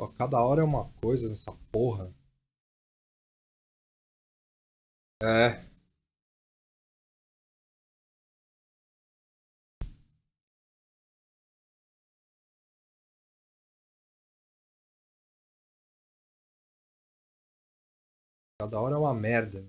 Pô, cada hora é uma coisa nessa porra. É. Cada hora é uma merda.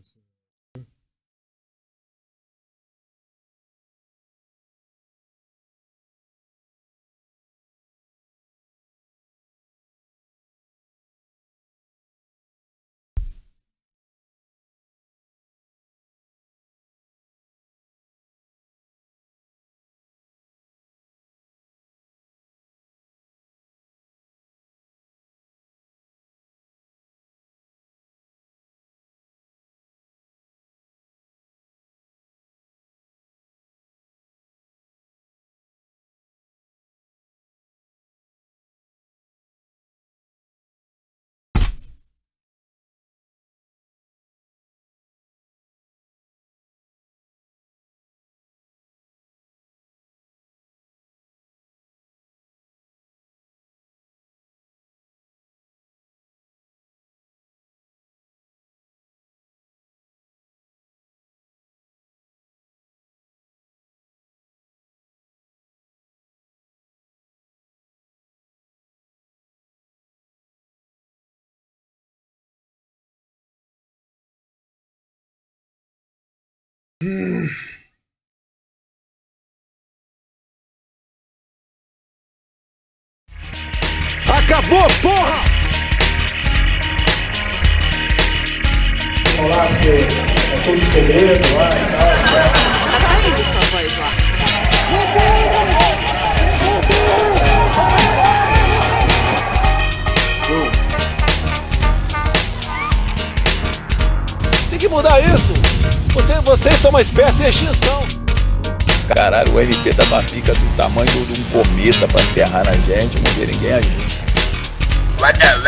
Acabou, porra! falar que é tudo segredo lá e tal. Tá saindo sua voz lá. Tem que mudar isso! Você, vocês são uma espécie de extinção! Caralho, o MP da Bafica do tamanho de um cometa pra enterrar na gente, não vê ninguém agir.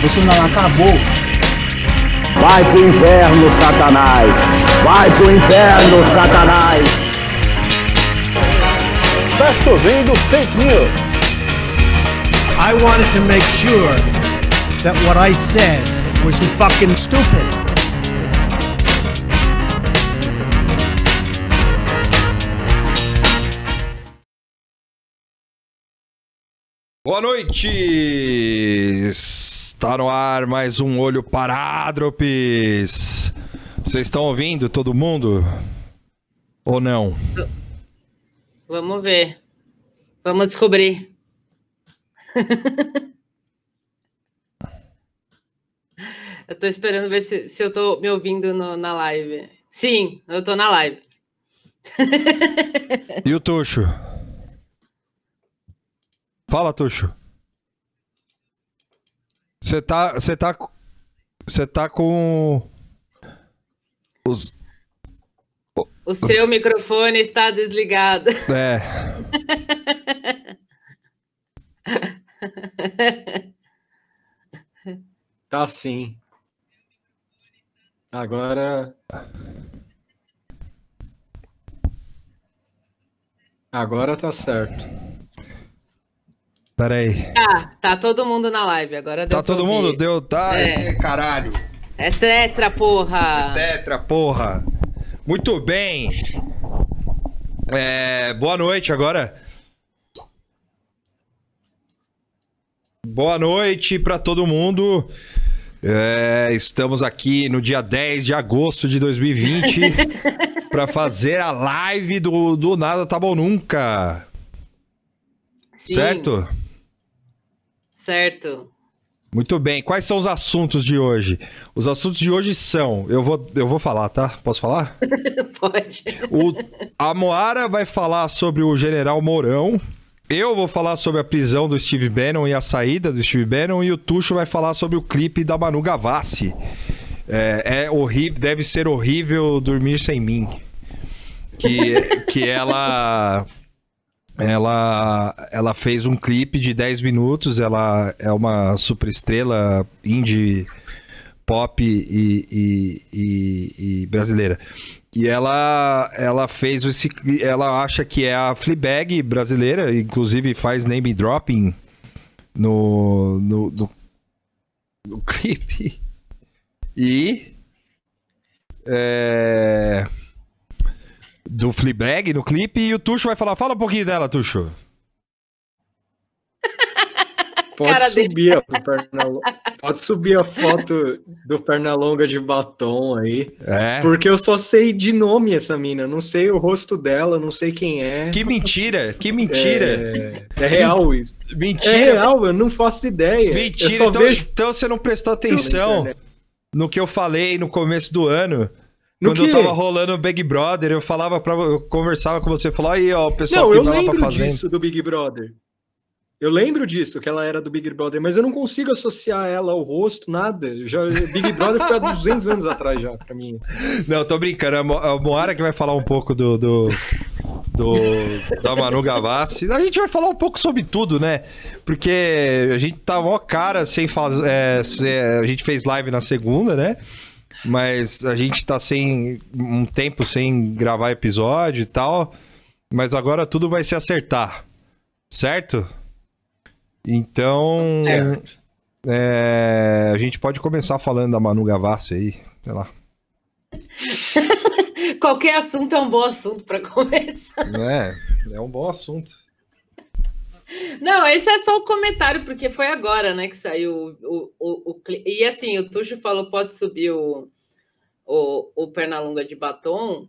Bolsonaro acabou. Vai pro inferno, Satanás! Vai pro inferno, Satanás! Tá chovendo fake news! I wanted to make sure that what I said was fucking stupid. Boa noite! Está no ar mais um Olho Parádropes. Vocês estão ouvindo todo mundo? Ou não? Vamos ver. Vamos descobrir. eu tô esperando ver se, se eu tô me ouvindo no- na live. Sim, eu tô na live. E o Tuxo? Fala, Tuxo. Você tá. Você tá. Você tá com. Os. O seu microfone está desligado. É. Tá sim. Agora. Agora tá certo. Pera aí. Tá, tá todo mundo na live. Agora deu Tá todo ouvir. mundo? Deu? Tá? É. É, caralho. É tetra, porra. Tetra, porra. Muito bem. É, boa noite agora. Boa noite para todo mundo. É, estamos aqui no dia 10 de agosto de 2020 para fazer a live do, do Nada Tá Bom Nunca. Sim, Certo? Certo. Muito bem. Quais são os assuntos de hoje? Os assuntos de hoje são. Eu vou, eu vou falar, tá? Posso falar? Pode. O, a Moara vai falar sobre o General Mourão. Eu vou falar sobre a prisão do Steve Bannon e a saída do Steve Bannon. E o Tuxo vai falar sobre o clipe da Manu Gavassi. É, é horrível, deve ser horrível dormir sem mim. Que, que ela. Ela, ela fez um clipe de 10 minutos. Ela é uma super estrela indie pop e, e- e- e brasileira. E ela, ela fez esse. Ela acha que é a Fleabag brasileira, inclusive faz name dropping no, no, no, no clipe. E. É, do Fleabag no clipe. E o Tuxo vai falar. Fala um pouquinho dela, Tuxo. Pode Cara subir, a, Pernalonga- pode subir a foto do Pernalonga de batom aí. É. Porque eu só sei de nome essa mina. Não sei o rosto dela, não sei quem é. Que mentira, que mentira. É, é real isso. É Mentira. real, eu não faço ideia. Mentira, eu só então, vejo então você não prestou atenção no que eu falei no começo do ano. No quando eu tava rolando o Big Brother, eu falava para eu conversava com você, falou aí, ó, o pessoal Não, que eu pra lembro fazenda. disso do Big Brother. Eu lembro disso, que ela era do Big Brother, mas eu não consigo associar ela ao rosto, nada. Já, Big Brother foi há 200 anos atrás já, pra mim. assim. Não, tô brincando, é a Mo- a Moara que vai falar um pouco do, do, do da Manu Gavassi. A gente vai falar um pouco sobre tudo, né? Porque a gente tá mó cara sem falar, é, a gente fez live na segunda, né? Mas a gente tá sem um tempo sem gravar episódio e tal. Mas agora tudo vai se acertar, certo? Então, Certo. é, a gente pode começar falando da Manu Gavassi aí, sei lá. Qualquer assunto é um bom assunto para começar. É, é um bom assunto. Não, esse é só o comentário, porque foi agora, né, que saiu o, o, o, o E assim, o Tuxo falou, pode subir o, o, o Pernalonga de batom,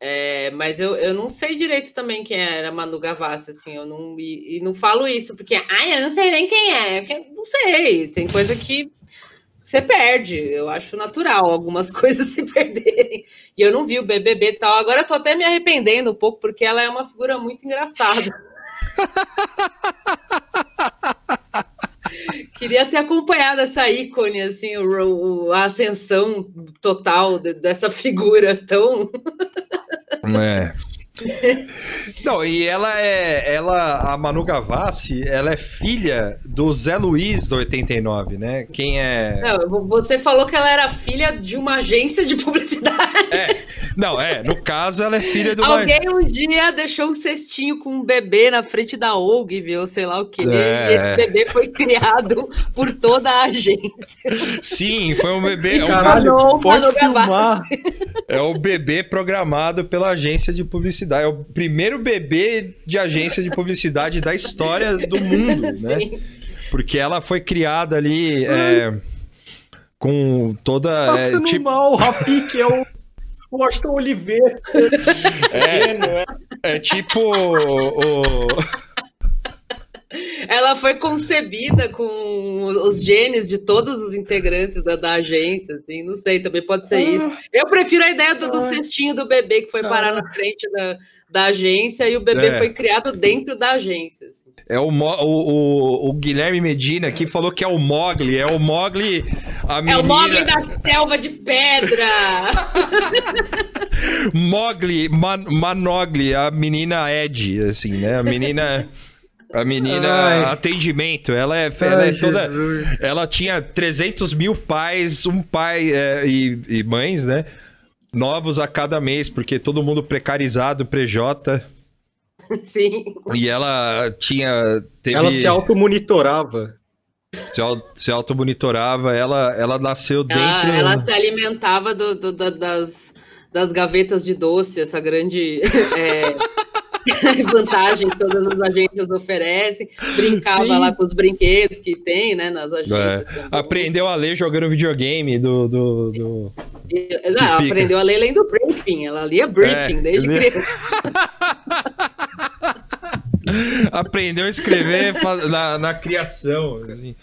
é, mas eu, eu não sei direito também quem era Manu Gavassi, assim, eu não... E, e não falo isso, porque, ai, eu não sei nem quem é, eu não sei, tem coisa que você perde, eu acho natural algumas coisas se perderem. E eu não vi o BBB e tal, agora eu tô até me arrependendo um pouco, porque ela é uma figura muito engraçada. Queria ter acompanhado essa ícone, assim, o- o- a ascensão total de- dessa figura tão. É. Não, e ela é. Ela, a Manu Gavassi, ela é filha do Zé Luiz do 89, né? Quem é. Não, você falou que ela era filha de uma agência de publicidade. Não, é, no caso, ela é filha do. uma- Alguém um dia deixou um cestinho com um bebê na frente da OG, viu? Sei lá o quê. É. E esse bebê foi criado por toda a agência. Sim, foi um bebê. É, um- Caralho, Manu- pode Manu filmar. é o bebê programado pela agência de publicidade. É o primeiro bebê de agência de publicidade da história do mundo, né? Sim. Porque ela foi criada ali. é, com toda. é, Passando tipo, mal, o Rafik é o Washington Oliveira. é tipo. o- Ela foi concebida com os genes de todos os integrantes da, da agência, assim, não sei, também pode ser isso. Eu prefiro a ideia do, do cestinho do bebê que foi parar na frente da, da agência e o bebê É. foi criado dentro da agência. assim. É o, Mo- o, o, o Guilherme Medina aqui falou que é o Mogli. É o Mogli, a É menina. o Mogli da selva de pedra! Mogli, Man- Manogli, a menina Ed, assim, né? A menina. A menina Ai. atendimento, ela é, ela é Ai, toda. Jesus. Ela tinha 300 mil pais, um pai é, e, e mães, né? Novos a cada mês, porque todo mundo precarizado, prejota. Sim. E ela tinha. Teve, Ela se automonitorava. se, se automonitorava, ela, ela nasceu dentro. Ela, ela se alimentava do- do- da- das, das gavetas de doce, essa grande é, vantagem que todas as agências oferecem. Brincava Sim. lá com os brinquedos que tem, né, nas É, agências. também. aprendeu a ler jogando videogame do. do, do- não, aprendeu a ler lendo briefing, ela lia briefing É, desde criança. Aprendeu a escrever na, na criação. assim.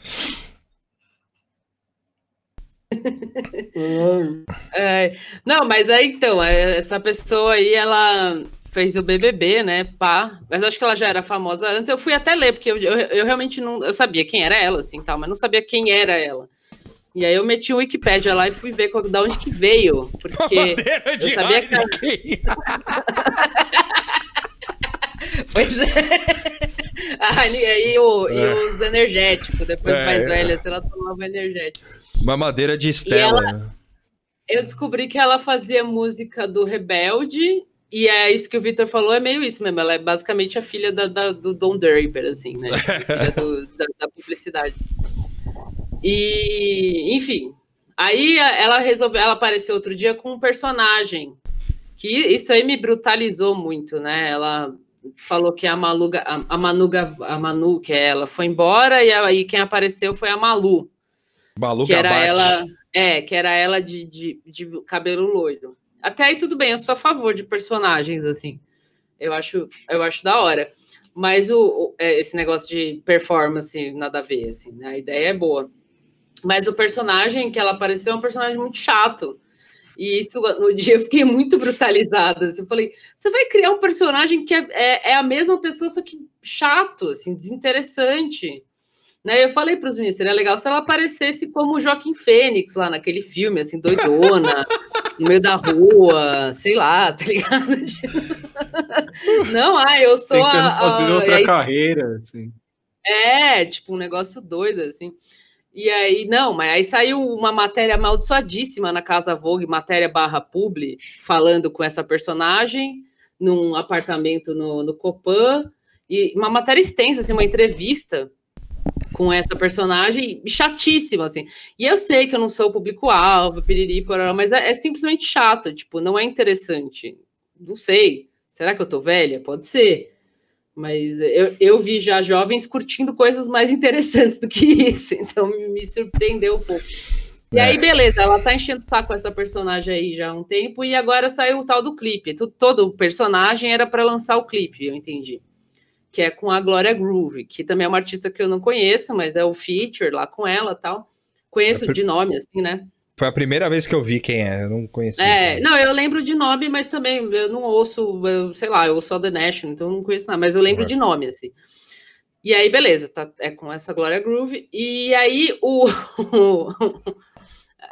É, não, mas aí então, é, essa pessoa aí, ela fez o BBB, né, pá, mas acho que ela já era famosa antes, eu fui até ler, porque eu, eu, eu realmente não, eu sabia quem era ela, assim, tal, mas não sabia quem era ela. E aí eu meti o Wikipédia lá e fui ver qual, da onde que veio, porque eu sabia que ela-. Pois é. Ah, e, aí o- e É. os energéticos, depois É, mais é. velha, se ela tomava energético. Uma madeira de Estela. né? eu descobri que ela fazia música do Rebelde, e é isso que o Victor falou, é meio isso mesmo. Ela é basicamente a filha da, da- do Don Draper, assim, né? Filha do- da, da publicidade. E, enfim. Aí ela resolveu, ela apareceu outro dia com um personagem. Que isso aí me brutalizou muito, né? Ela falou que a Maluga, a, a Manuga, a Manu, que é ela, foi embora, e aí quem apareceu foi a Malu Malu que era ela, é, que era ela de, de, de cabelo loiro. Até aí tudo bem, eu sou a favor de personagens assim. Eu acho, eu acho da hora. Mas o, o- é, esse negócio de performance nada a ver, assim, né? A ideia é boa. Mas o personagem que ela apareceu é um personagem muito chato. E isso, no dia, eu fiquei muito brutalizada. assim, eu falei, você vai criar um personagem que é, é, é a mesma pessoa, só que chato, assim, desinteressante. Né? Eu falei para os meninos, seria legal se ela aparecesse como o Joaquim Fênix lá naquele filme, assim, doidona, no meio da rua, sei lá, tá ligado? Não, ah, eu sou Tentando a. fazer a- outra e aí- carreira, assim. é, tipo, um negócio doido, assim. E aí, não, mas aí saiu uma matéria amaldiçoadíssima na Casa Vogue, matéria barra publi, falando com essa personagem num apartamento no, no Copan, e uma matéria extensa, assim, uma entrevista com essa personagem, chatíssima, assim. E eu sei que eu não sou o público-alvo, piriri, pororó, mas é, é simplesmente chato, tipo, não é interessante. Não sei. Será que eu tô velha? Pode ser. Mas eu, eu vi já jovens curtindo coisas mais interessantes do que isso, então me, me surpreendeu um pouco. E É. aí, beleza, ela tá enchendo o saco com essa personagem aí já há um tempo, e agora saiu o tal do clipe. Todo personagem era para lançar o clipe, eu entendi. Que é com a Glória Groove, que também é uma artista que eu não conheço, mas é o feature lá com ela tal. Conheço É de nome, assim, né? Foi a primeira vez que eu vi quem é, eu não conhecia. É, não, eu lembro de nome, mas também eu não ouço, eu, sei lá, eu ouço The Nation, então eu não conheço nada, mas eu lembro Uhum. de nome, assim. E aí, beleza, tá, é com essa Glória Groove. E aí, o,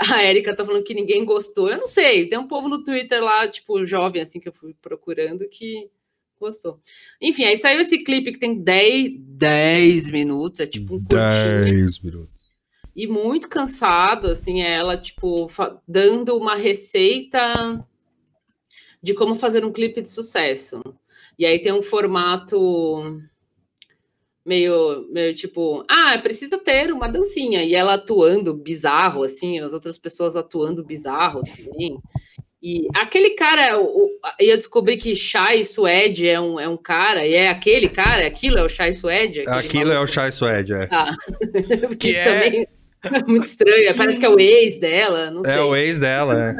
a Erika tá falando que ninguém gostou. Eu não sei, tem um povo no Twitter lá, tipo, jovem, assim, que eu fui procurando, que gostou. Enfim, aí saiu esse clipe que tem 10, 10 minutos, é tipo um curtinho 10 minutos. e muito cansado, assim, é ela, tipo, dando uma receita de como fazer um clipe de sucesso. E aí tem um formato meio, meio tipo, ah, precisa ter uma dancinha. E ela atuando bizarro, assim, as outras pessoas atuando bizarro também. E aquele cara, o- e eu descobri que Shai Suede é um, é um cara, e é aquele cara, aquilo é o Shai Suede? Aquilo é o? Chai Suede, é. Ah, Que isso é- também é muito estranho. Parece que é o ex dela, não sei. É o ex dela, é.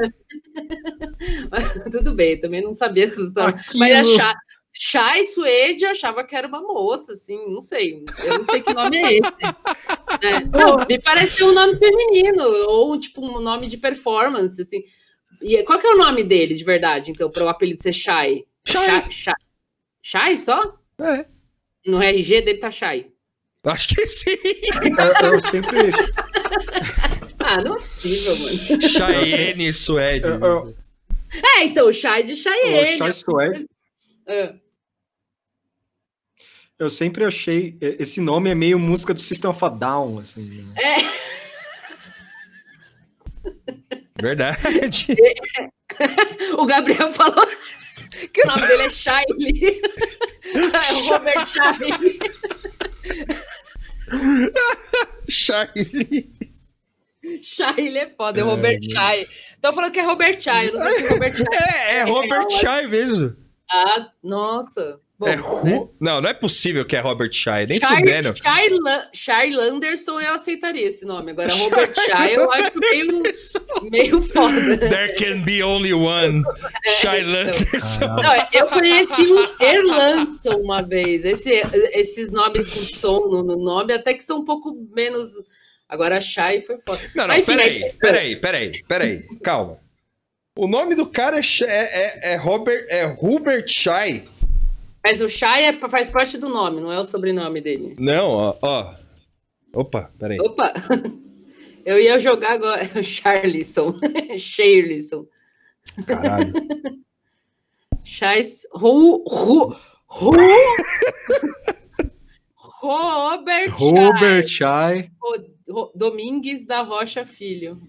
Tudo bem, também não sabia essa história. Mas a Chá, Chá e Suede eu achava que era uma moça, assim, não sei. Eu não sei que nome é esse. né? Não, me pareceu um nome feminino, ou tipo um nome de performance, assim. E qual que é o nome dele, de verdade, então, para o apelido ser Shai? Shai. Shai, Shai só? É. No RG dele tá Shai. Acho que sim. Eu, eu sempre. Ah, não é possível, mano. Cheyenne Suede. Eu, eu, É, então, Shai de o Cheyenne. Chai Suede, Ah. eu sempre achei. Esse nome é meio música do System of a Down, assim. né? É, Verdade. o Gabriel falou que o nome dele é Shiley. É o Robert Shiley. Shayne. Shiley é foda, é o Robert Shai. Tô falando que é Robert Shai, eu não sei se é Robert Shai. É, é Robert Shai mesmo. Ah, nossa. Bom, É Ru- Não, não é possível que é Robert Shai, nem Shai, fudendo. Shai Landerson eu aceitaria esse nome. Agora, Robert Shai eu acho meio, meio foda. There can be only one. Shai então. Landerson. Não, eu conheci um Erlandson uma vez. Esse- esses nomes com som no, no nome até que são um pouco menos. Agora, Shai foi foda. Não, não, Mas, enfim, peraí, aí- peraí, peraí, peraí. Calma. O nome do cara é, é, é, é Robert, é Hubert Shai. Mas o Shai é- faz parte do nome, não é o sobrenome dele. Não, ó, ó. Opa, peraí. Opa! Eu ia jogar agora. Charlison. Charlison. Caralho. Chais. Ru. Ru. Ru. Robert, Robert Chai. Chai. Ro- Ro- Domingues da Rocha Filho.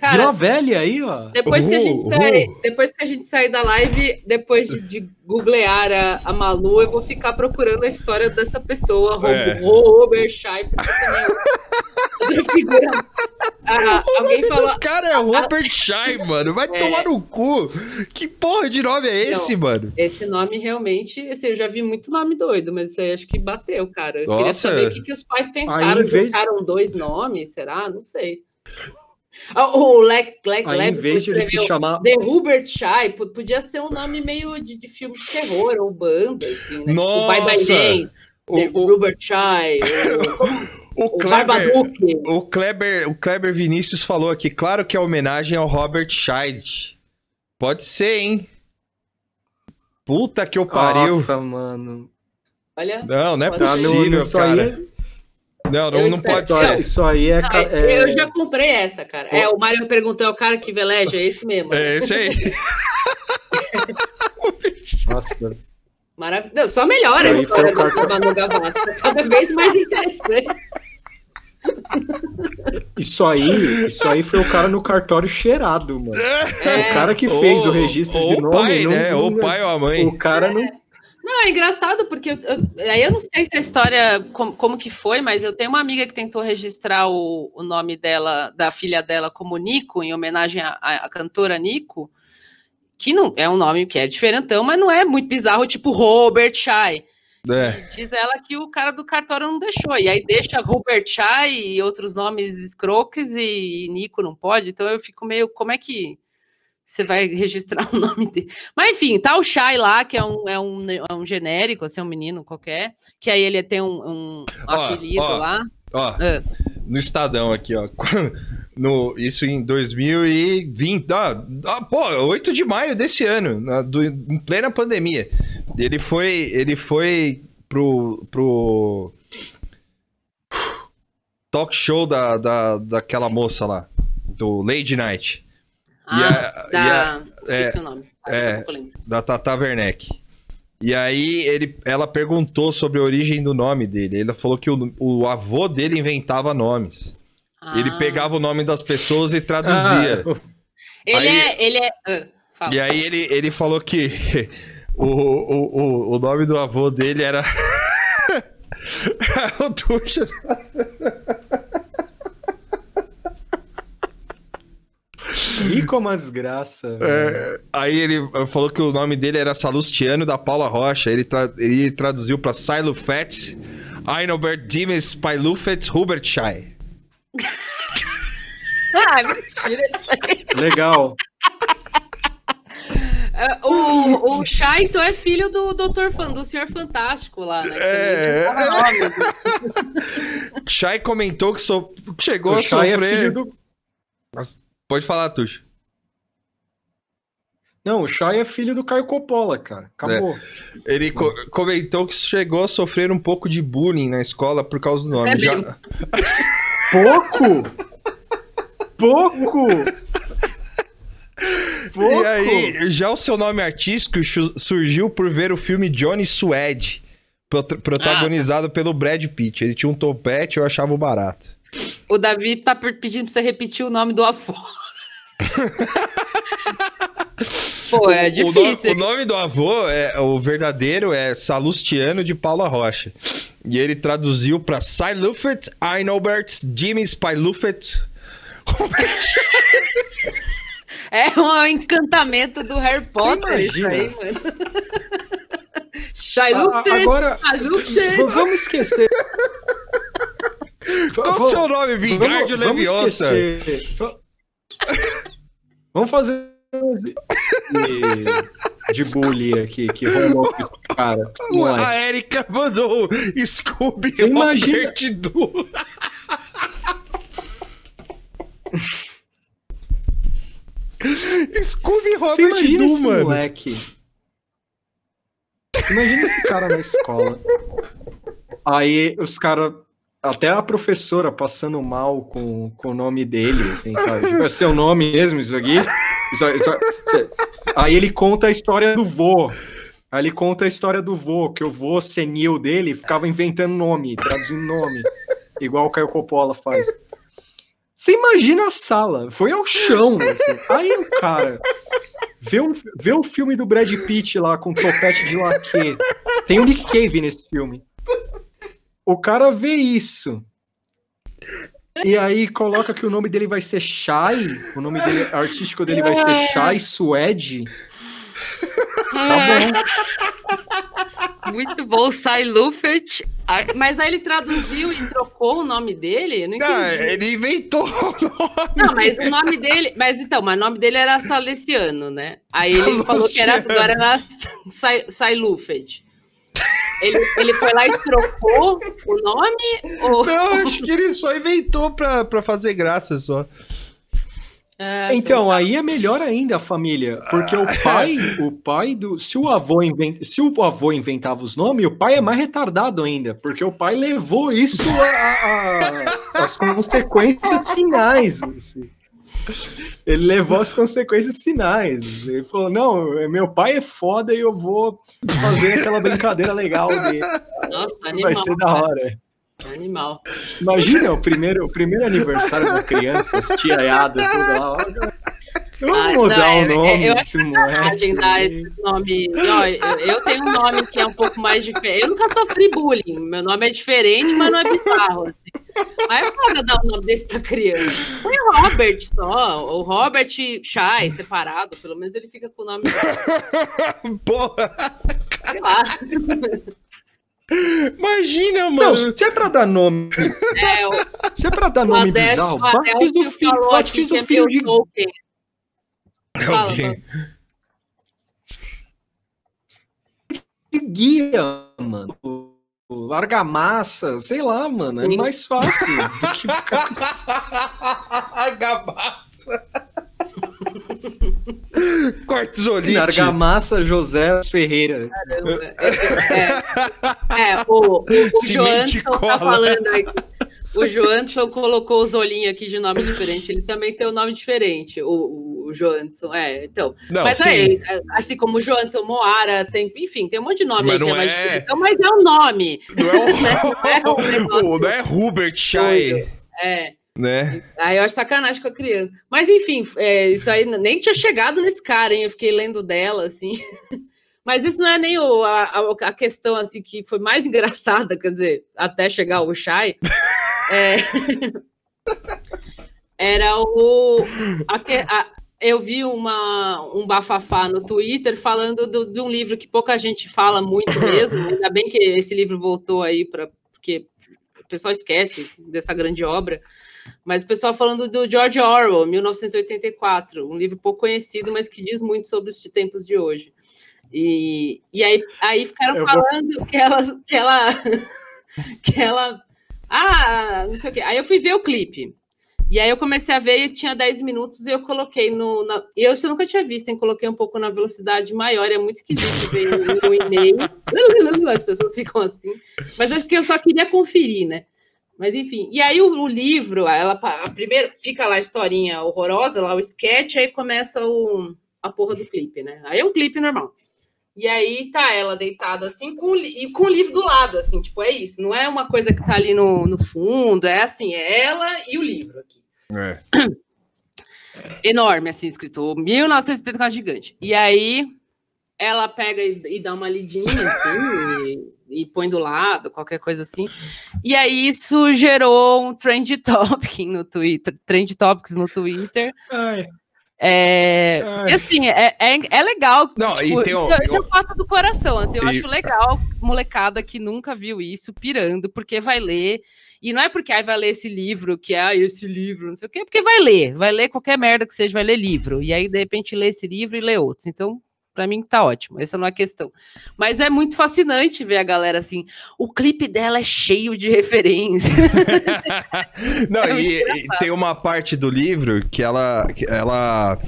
Virou a Cara, velha aí, ó. depois que, a gente sair, depois que a gente sair da live, depois de, de googlear a, a Malu, eu vou ficar procurando a história dessa pessoa, É. Robert também é outra figura. Ah, alguém falou. O cara é Robert Shai, mano. Vai É. tomar no cu. Que porra de nome é esse, mano? Esse nome realmente, assim, eu já vi muito nome doido, mas isso aí acho que bateu, cara. Eu queria Nossa. saber o que, que os pais pensaram. Aí, vez- Juntaram dois nomes, será? Não sei. Ah, O Lec Lec Aí, em Leb vez de ele se chamar. The Hubert p- podia ser um nome meio de, de filme de terror ou banda, assim, né? Tipo, Bye Bye Nossa! The O, o, Hubert Shai, o, o o Kleber, o, Kleber, o Kleber Vinícius falou aqui, claro que é homenagem ao Robert Scheid. Pode ser, hein? Puta que eu pariu. Nossa, mano. Olha, Não, não é ser. não, possível, isso aí cara. é- Não, não, Eu não pode ser. aí- isso aí é. Não, é- eu já comprei essa, cara. É, o Mário perguntou, é o cara que veleja, é esse mesmo. É esse aí. Nossa, Maravilhoso. Só melhora a Isso aí história o do cartão. Manu Gavassi. Cada vez mais interessante. isso aí, isso aí foi o cara no cartório cheirado, mano. É. O cara que fez o registro ou de o nome. pai, não- né? não- Ou o pai ou a mãe. O cara não. Não, é engraçado, porque eu, eu- aí eu não sei se a história, como, como que foi, mas eu tenho uma amiga que tentou registrar o, o nome dela, da filha dela, como Nico, em homenagem à, cantora Nico, que não é um nome que é diferentão, mas não é muito bizarro, tipo Robert Shai. É. E diz ela que o cara do cartório não deixou. E aí deixa Robert Chai e outros nomes escroques e, Nico não pode. Então eu fico meio, como é que você vai registrar o nome dele? Mas enfim, tá o Chai lá, que é um, é um, é um genérico, assim, um menino qualquer, que aí ele tem um, um Ó, apelido ó. lá. Ó, É. no Estadão aqui, ó. No, isso em 2020. Ah, ah, pô, 8 de maio desse ano, na- do- em plena pandemia. Ele foi, ele foi pro, pro talk show da, da, daquela moça lá, do Lady Night, Ah, a- da, e a- esqueci é, o nome. é. Eu lembro. da Tata Werneck. E aí ele, ela perguntou sobre a origem do nome dele. Ele falou que o, o avô dele inventava nomes. Ele Ah. pegava o nome das pessoas e traduzia. Ah, Ele aí- é. Ele é ah, fala. E aí ele, ele falou que o, o, o, o nome do avô dele era. o Tuxa. Rico é uma desgraça. É, aí ele falou que o nome dele era Salustiano da Paula Rocha. Ele, tra- ele traduziu para Silo Fett, Einobert Dimes Pailufet Hubert Shai. Ah, mentira isso aí. Legal. É, O, o Chai, então, é filho do Dr. Fan, do Senhor Fantástico lá, né? É. Shai comentou que so- chegou O a Shai é sofrer. filho do. Pode falar, Tuxo. Não, o Shai é filho do Caio Coppola, cara. Acabou. Ele co- comentou que chegou a sofrer um pouco de bullying na escola por causa do nome. É Já-? Pouco! Pouco! Pouco! E aí, já o seu nome artístico surgiu por ver o filme Johnny Suede, prot- protagonizado Ah. pelo Brad Pitt. Ele tinha um topete, eu achava barato. O Davi tá pedindo pra você repetir o nome do avô. Pô, é O, no- difícil. o nome do avô, é, o verdadeiro, é Salustiano de Paula Rocha. E ele traduziu para Silufet Einobert Jimmy Spilufet. É um encantamento do Harry Potter isso aí, mano. Lufter, agora- vamos esquecer. Qual o seu nome? Vingardio vamos- vamos Leviosa. esquecer. Va- Vamos fazer de, de bullying aqui, que rolou com esse cara. A. Erika mandou Scooby Você imagina- Du. Scooby Você Robert imagina Du, esse mano. moleque. Imagina esse cara na escola. Aí os caras. Até a professora passando mal com, com o nome dele, assim, sabe? Tipo, é seu nome mesmo, isso aqui? Isso- isso- isso- aí ele conta a história do vô. Aí ele conta a história do vô, que o vô senil dele ficava inventando nome, traduzindo nome. Igual o Caio Coppola faz. Você imagina a sala, foi ao chão. assim. Aí o cara vê o, vê o filme do Brad Pitt lá com topete de laque. Tem o Nick Cave nesse filme. O cara vê isso. E aí coloca que o nome dele vai ser Shai, o nome dele, artístico dele vai ser Shai Suede. Tá bom. Muito bom, Sai Luffert. Ah, Mas aí ele traduziu e trocou o nome dele? Não entendi. Não, ele inventou o nome. Não, mas o nome dele. Mas então, mas o nome dele era Salesiano, né? Aí ele falou que era, agora era Sai, Sai Luffert. Ele, ele foi lá e trocou o nome? Ou... Não, acho que ele só inventou pra, pra fazer graça só. É, Então, aí é melhor ainda a família, porque o pai, o pai do, se o avô invent, se o avô inventava os nomes, o pai é mais retardado ainda, porque o pai levou isso a- a- as consequências finais. assim. Ele levou as consequências finais. Ele falou: não, meu pai é foda e eu vou fazer aquela brincadeira legal dele. Nossa, animal. Vai ser da hora. Animal. Imagina o primeiro, o primeiro aniversário da criança, as tiaiadas, tudo lá. Olha, Vamos Ai, mudar não, é- o nome é- eu desse dar moleque. esse nome. Ó, eu, eu tenho um nome que é um pouco mais diferente. Eu nunca sofri bullying. Meu nome é diferente, mas não é bizarro. Assim. Mas é foda dar um nome desse pra criança. Põe o Robert só. O Robert Chai, separado. Pelo menos ele fica com o nome. Porra, Sei lá. imagina, Não, mano. se é pra dar nome, É, o, se é pra dar o nome Adelso, bizarro, batiza o filho, batiza o sempre filho de. Fala, Alguém- guia, mano. O- o Argamassa, sei lá, mano. É Sim. mais fácil do que ficar com esses... Argamassa. Cortisolite. Argamassa José Ferreira. Caramba. É, é, o, o, o e Joanson cola. tá falando aqui. O Joanson colocou os olhinhos aqui de nome diferente. Ele também tem um nome diferente, o, o, Joanson. É, então. Não, mas sim. aí, assim como o Joanson, Moara, tem, enfim, tem um monte de nome Mas aí que não é mais é- difícil. Então, mas é um nome. Não é o, Não é um negócio não é Hubert Shai, É. né? Aí eu acho sacanagem com a criança. Mas enfim, é, isso aí nem tinha chegado nesse cara, hein? Eu fiquei lendo dela, assim. Mas isso não é nem o- a, a- a questão assim que foi mais engraçada, quer dizer, até chegar o Shai. É, era o. a eu vi uma, um bafafá no Twitter falando do- de um livro que pouca gente fala muito mesmo. Ainda bem que esse livro voltou aí, pra, porque o pessoal esquece dessa grande obra. Mas o pessoal falando do George Orwell, 1984, um livro pouco conhecido, mas que diz muito sobre os tempos de hoje. E, e aí, aí ficaram Eu vou- falando que ela, que ela, que ela, ah, não sei o quê. Aí eu fui ver o clipe. E aí eu comecei a ver e tinha 10 minutos e eu coloquei no. Na, eu, isso eu nunca tinha visto, hein? Coloquei um pouco na velocidade maior, é muito esquisito ver no e-mail. As pessoas ficam assim. Mas acho que eu só queria conferir, né? Mas enfim. E aí o, o livro, ela a primeira fica lá a historinha horrorosa, lá o sketch, aí começa o, a porra do clipe, né? Aí é um clipe normal. E aí tá ela deitada assim, com, e com o livro do lado, assim, tipo, é isso. Não é uma coisa que tá ali no, no fundo, é assim, é ela e o livro aqui É. enorme, assim, escrito 1974 gigante. E aí ela pega e, e dá uma lidinha, assim, e, e põe do lado, qualquer coisa assim. E aí isso gerou um trend topic no Twitter, trend topics no Twitter. Ai, É, Ai. e assim, é, é, é legal. Não, e tem um- isso, isso é um fato do coração. Assim, eu E- acho legal, molecada que nunca viu isso, pirando, porque vai ler. E não é porque ai, vai ler esse livro, que é ah, esse livro, não sei o quê, porque vai ler, vai ler qualquer merda que seja, vai ler livro. E aí, de repente, lê esse livro e lê outros. Então, pra mim, tá ótimo. Essa não é a questão. Mas é muito fascinante ver a galera assim. O clipe dela é cheio de referências. Não, É e, e tem uma parte do livro que ela. que ela.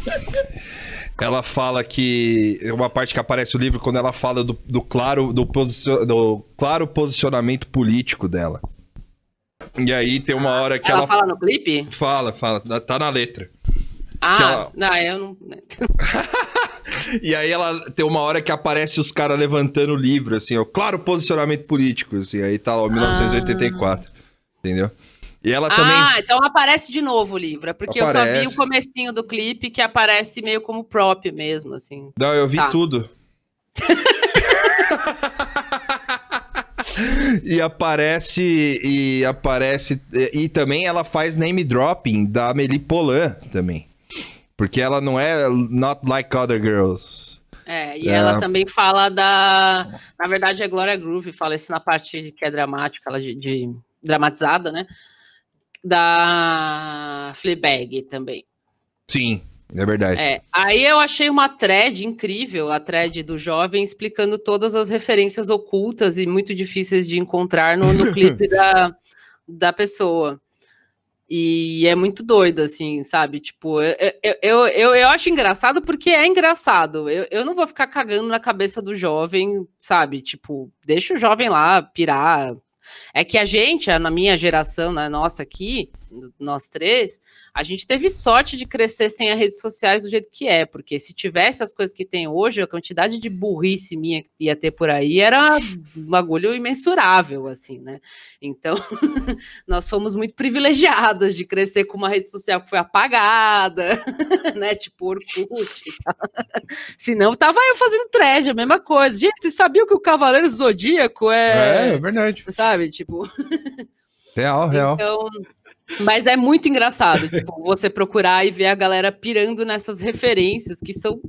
Ela fala que. é Uma parte que aparece no livro quando ela fala do, do claro, do, posicion, do claro posicionamento político dela. E aí tem uma hora que ela, ela, fala no clipe? fala, fala, tá na letra. Ah, ela- não, eu não. E aí ela tem uma hora que aparece os caras levantando o livro, assim, ó, claro posicionamento político, assim, aí tá lá, ó, 1984, entendeu? E ela também. Ah, então aparece de novo o livro. É porque eu só vi Aparece. o comecinho do clipe que aparece meio como próprio mesmo, assim. Não, eu vi Tá. tudo. e aparece e aparece e, e também ela faz name dropping da Amélie Poulain também. Porque ela não é not like other girls. É, e É. ela também fala da. Na verdade, é Gloria Groove, fala isso na parte que é dramática, ela de, de- dramatizada, né? Da Fleabag também. Sim, é verdade. É, aí eu achei uma thread incrível, a thread do jovem, explicando todas as referências ocultas e muito difíceis de encontrar no, no clipe da, da pessoa. E é muito doido, assim, sabe? Tipo, eu, eu, eu, eu, acho engraçado porque é engraçado. Eu, eu não vou ficar cagando na cabeça do jovem, sabe? Tipo, deixa o jovem lá pirar. É que a gente, na minha geração, na nossa aqui, nós três, a gente teve sorte de crescer sem as redes sociais do jeito que é, porque se tivesse as coisas que tem hoje, a quantidade de burrice minha que ia ter por aí era um bagulho imensurável, assim, né? Então, nós fomos muito privilegiados de crescer com uma rede social que foi apagada, né? Tipo Orkut. e tal. Senão, tava eu fazendo thread, a mesma coisa. Gente, vocês sabiam que o Cavaleiro Zodíaco É, é... é verdade. Sabe, tipo... Real, real. Então, mas é muito engraçado, tipo, você procurar e ver a galera pirando nessas referências que são.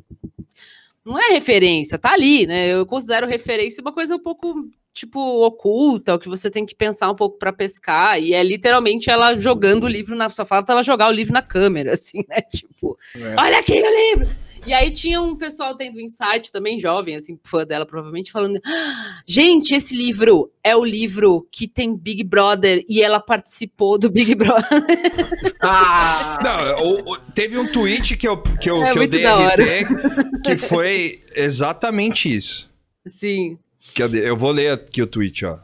Não é referência, tá ali, né? Eu considero referência uma coisa um pouco, tipo, oculta, o que você tem que pensar um pouco para pescar. E é literalmente ela jogando o livro na. Só falta ela jogar o livro na câmera, assim, né? Tipo, É. olha aqui o livro! E aí tinha um pessoal tendo insight também, jovem, assim, fã dela, provavelmente, falando: "Ah, gente, esse livro é o livro que tem Big Brother e ela participou do Big Brother. Ah! Não, o- o- teve um tweet que eu, que eu, É que eu dei. RT que foi exatamente isso. Sim. Eu vou ler aqui o tweet, ó.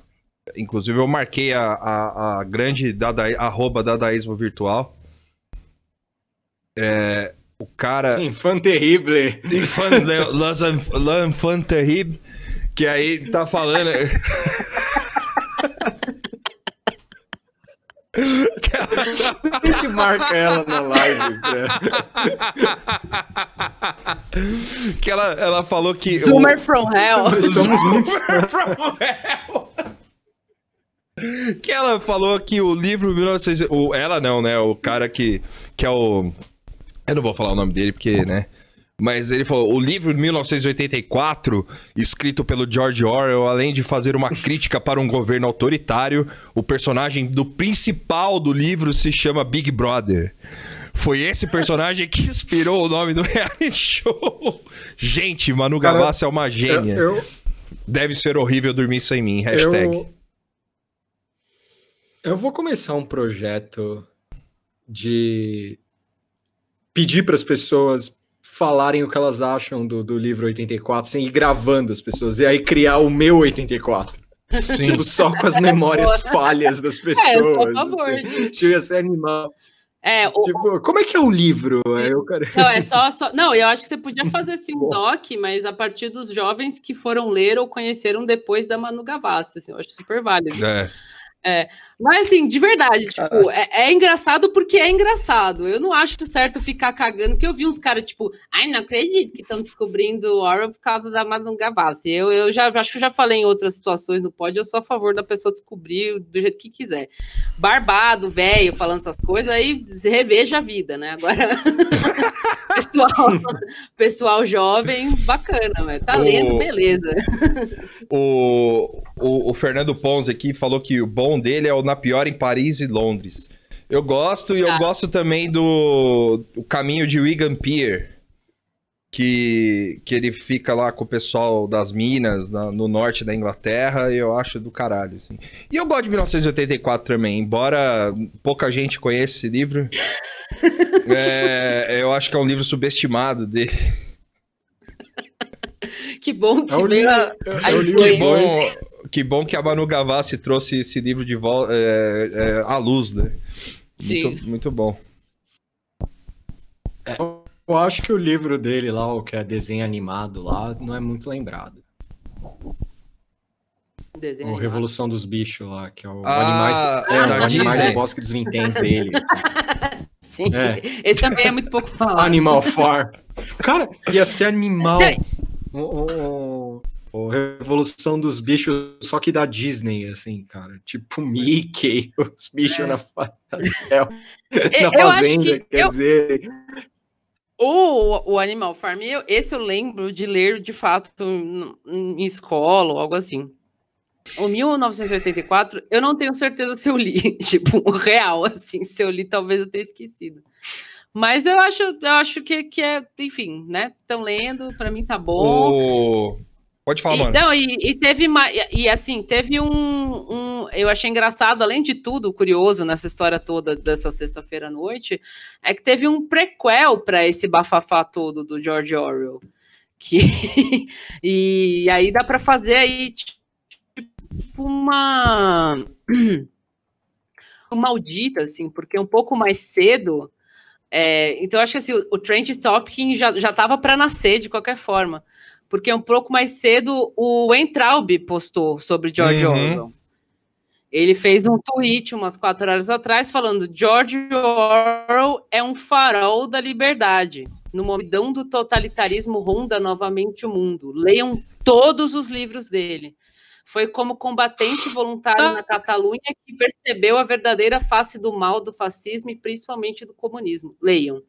Inclusive, eu marquei a, a, a grande dada, arroba dadaísmo virtual. É, o cara. Infant terrible. Infan- Las- L'Enfant Terrible, que aí tá falando. A gente marca ela na live. pra- que ela, ela falou que. o- Zoomer from Hell. Somos muito from hell. Que ela falou que o livro 1900. O, ela não, né? O cara que, que é o. Eu não vou falar o nome dele porque, né? Mas ele falou: o livro 1984, escrito pelo George Orwell, além de fazer uma crítica para um governo autoritário, o personagem do principal do livro se chama Big Brother. Foi esse personagem que inspirou o nome do reality show. Gente, Manu Cara, Gavassi é uma gênia. Eu, eu, Deve ser horrível dormir sem mim. Hashtag. eu, eu vou começar um projeto de pedir para as pessoas falarem o que elas acham do, do livro 84 sem ir gravando as pessoas e aí criar o meu 84. Tipo, só com as memórias falhas das pessoas. É, eu sou a favor assim. Tipo, ia ser animal. É, o, Tipo, como é que é o livro? Aí eu quero... Não, é só, só. Não, eu acho que você podia fazer assim um doc, mas a partir dos jovens que foram ler ou conheceram depois da Manu Gavassi. Assim, eu acho super válido. É. Mas assim, de verdade, tipo, é, é engraçado porque é engraçado. Eu não acho certo ficar cagando, porque eu vi uns caras, tipo, ai, não acredito que estão descobrindo o Orwell por causa da Manu Gavassi. Eu, eu já acho que eu já falei em outras situações no pod, eu sou a favor da pessoa descobrir do jeito que quiser. Barbado, velho, falando essas coisas, aí reveja a vida, né? Agora, pessoal, pessoal jovem, bacana, mas tá lendo, O- beleza. O, o, o Fernando Pons aqui falou que o bom dele é o Na Pior em Paris e Londres. Eu gosto e eu Ah. gosto também do o caminho de Wigan Pier. Que, que ele fica lá com o pessoal das minas na- no norte da Inglaterra e eu acho do caralho. assim. E eu gosto de 1984 também, embora pouca gente conheça esse livro. É, eu acho que é um livro subestimado dele. Que bom que Eu li- veio a, eu- a eu li o Que bom, que bom que a Manu Gavassi trouxe esse livro de volta é, é, à luz, né? Sim. Muito, muito bom. Eu acho que o livro dele lá, o que é desenho animado lá, não é muito lembrado. Desenho O animado. Revolução dos Bichos lá, que é o Ah, Animais, é, é, Animais Disney. do Bosque dos Vinténs dele. Sim. É. Esse também é muito pouco falado. Animal Farm. Cara, ia ser animal. O, o- o Revolução dos Bichos, só que da Disney, assim, cara. Tipo Mickey, os bichos É. na na céu, na eu acho fazenda, que- quer eu- dizer. O, o Animal Farm, eu- esse eu lembro de ler de fato em, escola ou algo assim. O 1984, eu não tenho certeza se eu li, tipo, o real, assim, se eu li, talvez eu tenha esquecido. Mas eu acho, eu acho que, que é, enfim, né? Estão lendo, para mim tá bom. O... Pode falar, E, mano. não, e, e teve mais. E, e, assim, teve um, um. Eu achei engraçado, além de tudo, curioso nessa história toda dessa sexta-feira à noite, é que teve um prequel para esse bafafá todo do George Orwell. Que, e aí dá para fazer aí tipo uma. maldita, assim, porque um pouco mais cedo. é, então, eu acho que assim, o, o Trent Topic já estava para nascer de qualquer forma porque um pouco mais cedo o Entraub postou sobre George Uhum. Orwell. Ele fez um tweet umas quatro horas atrás falando: George Orwell é um farol da liberdade. No momento do totalitarismo ronda novamente o mundo. Leiam todos os livros dele. Foi como combatente voluntário na Catalunha que percebeu a verdadeira face do mal do fascismo e principalmente do comunismo. Leiam.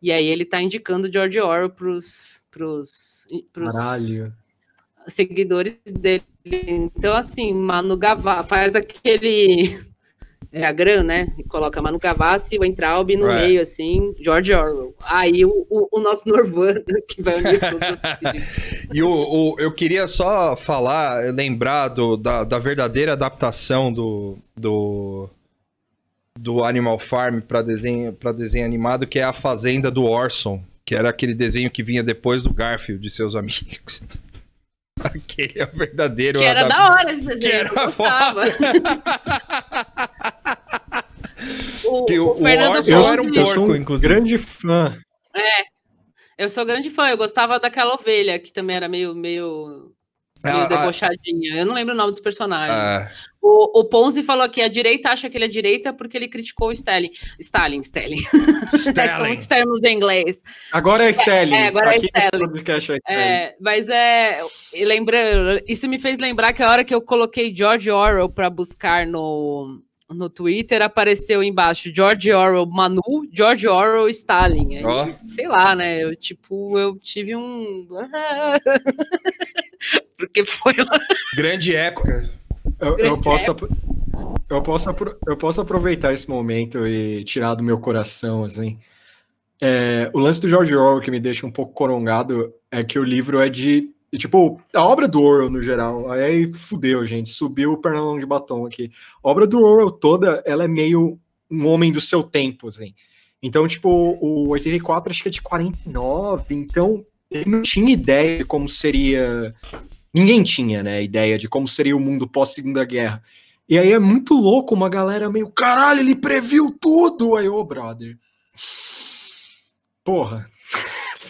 E aí ele está indicando George Orwell para os Caralho. Seguidores dele. Então, assim, Manu Gavassi faz aquele. É a Gran, né? E coloca Manu Gavassi, o Entraub no É. meio, assim, George Orwell. Aí o, o, o nosso Norvana, que vai unir todos os E o, o- eu queria só falar, lembrar do- da, da verdadeira adaptação do, do, do Animal Farm para desenho, pra desenho animado, que é a Fazenda do Orson, que era aquele desenho que vinha depois do Garfield de seus amigos. Aquele é o verdadeiro. Que era adap- da hora esse Que desenho, eu era gostava. o, Que o- o Fernando o Orson Fonzi- era um eu porco, sou um inclusive. grande fã. Eu sou grande fã, eu gostava daquela ovelha, que também era meio, meio, meio Ah, ah, debochadinha. Eu não lembro o nome dos personagens. ah, O, o Ponzi falou que a direita acha que ele é direita porque ele criticou o Stalin. Stalin, Stalin. É que são Stalin. muitos termos em inglês. Agora é Stelling. é, agora é Aqui no Stelling. podcast é. É, mas é. e Lembra, isso me fez lembrar que a hora que eu coloquei George Orwell para buscar no, no Twitter, apareceu embaixo George Orwell Manu, George Orwell Stalin. Aí, Ó. Sei lá, né? Eu, tipo, eu tive um. Porque foi uma grande época. Eu, eu Grande posso, apro- eu, posso, eu posso aproveitar esse momento e tirar do meu coração, assim. É, o lance do George Orwell que me deixa um pouco corongado é que o livro é de. E, Tipo, a obra do Orwell no geral, aí fudeu, gente, subiu o pernalão de batom aqui. A obra do Orwell toda, ela é meio um homem do seu tempo, assim. Então, tipo, o 84 acho que é de 49, então ele não tinha ideia de como seria ninguém tinha, né, ideia de como seria o mundo pós-segunda guerra. E aí é muito louco, uma galera meio, caralho, ele previu tudo! Aí, ô, brother. Porra,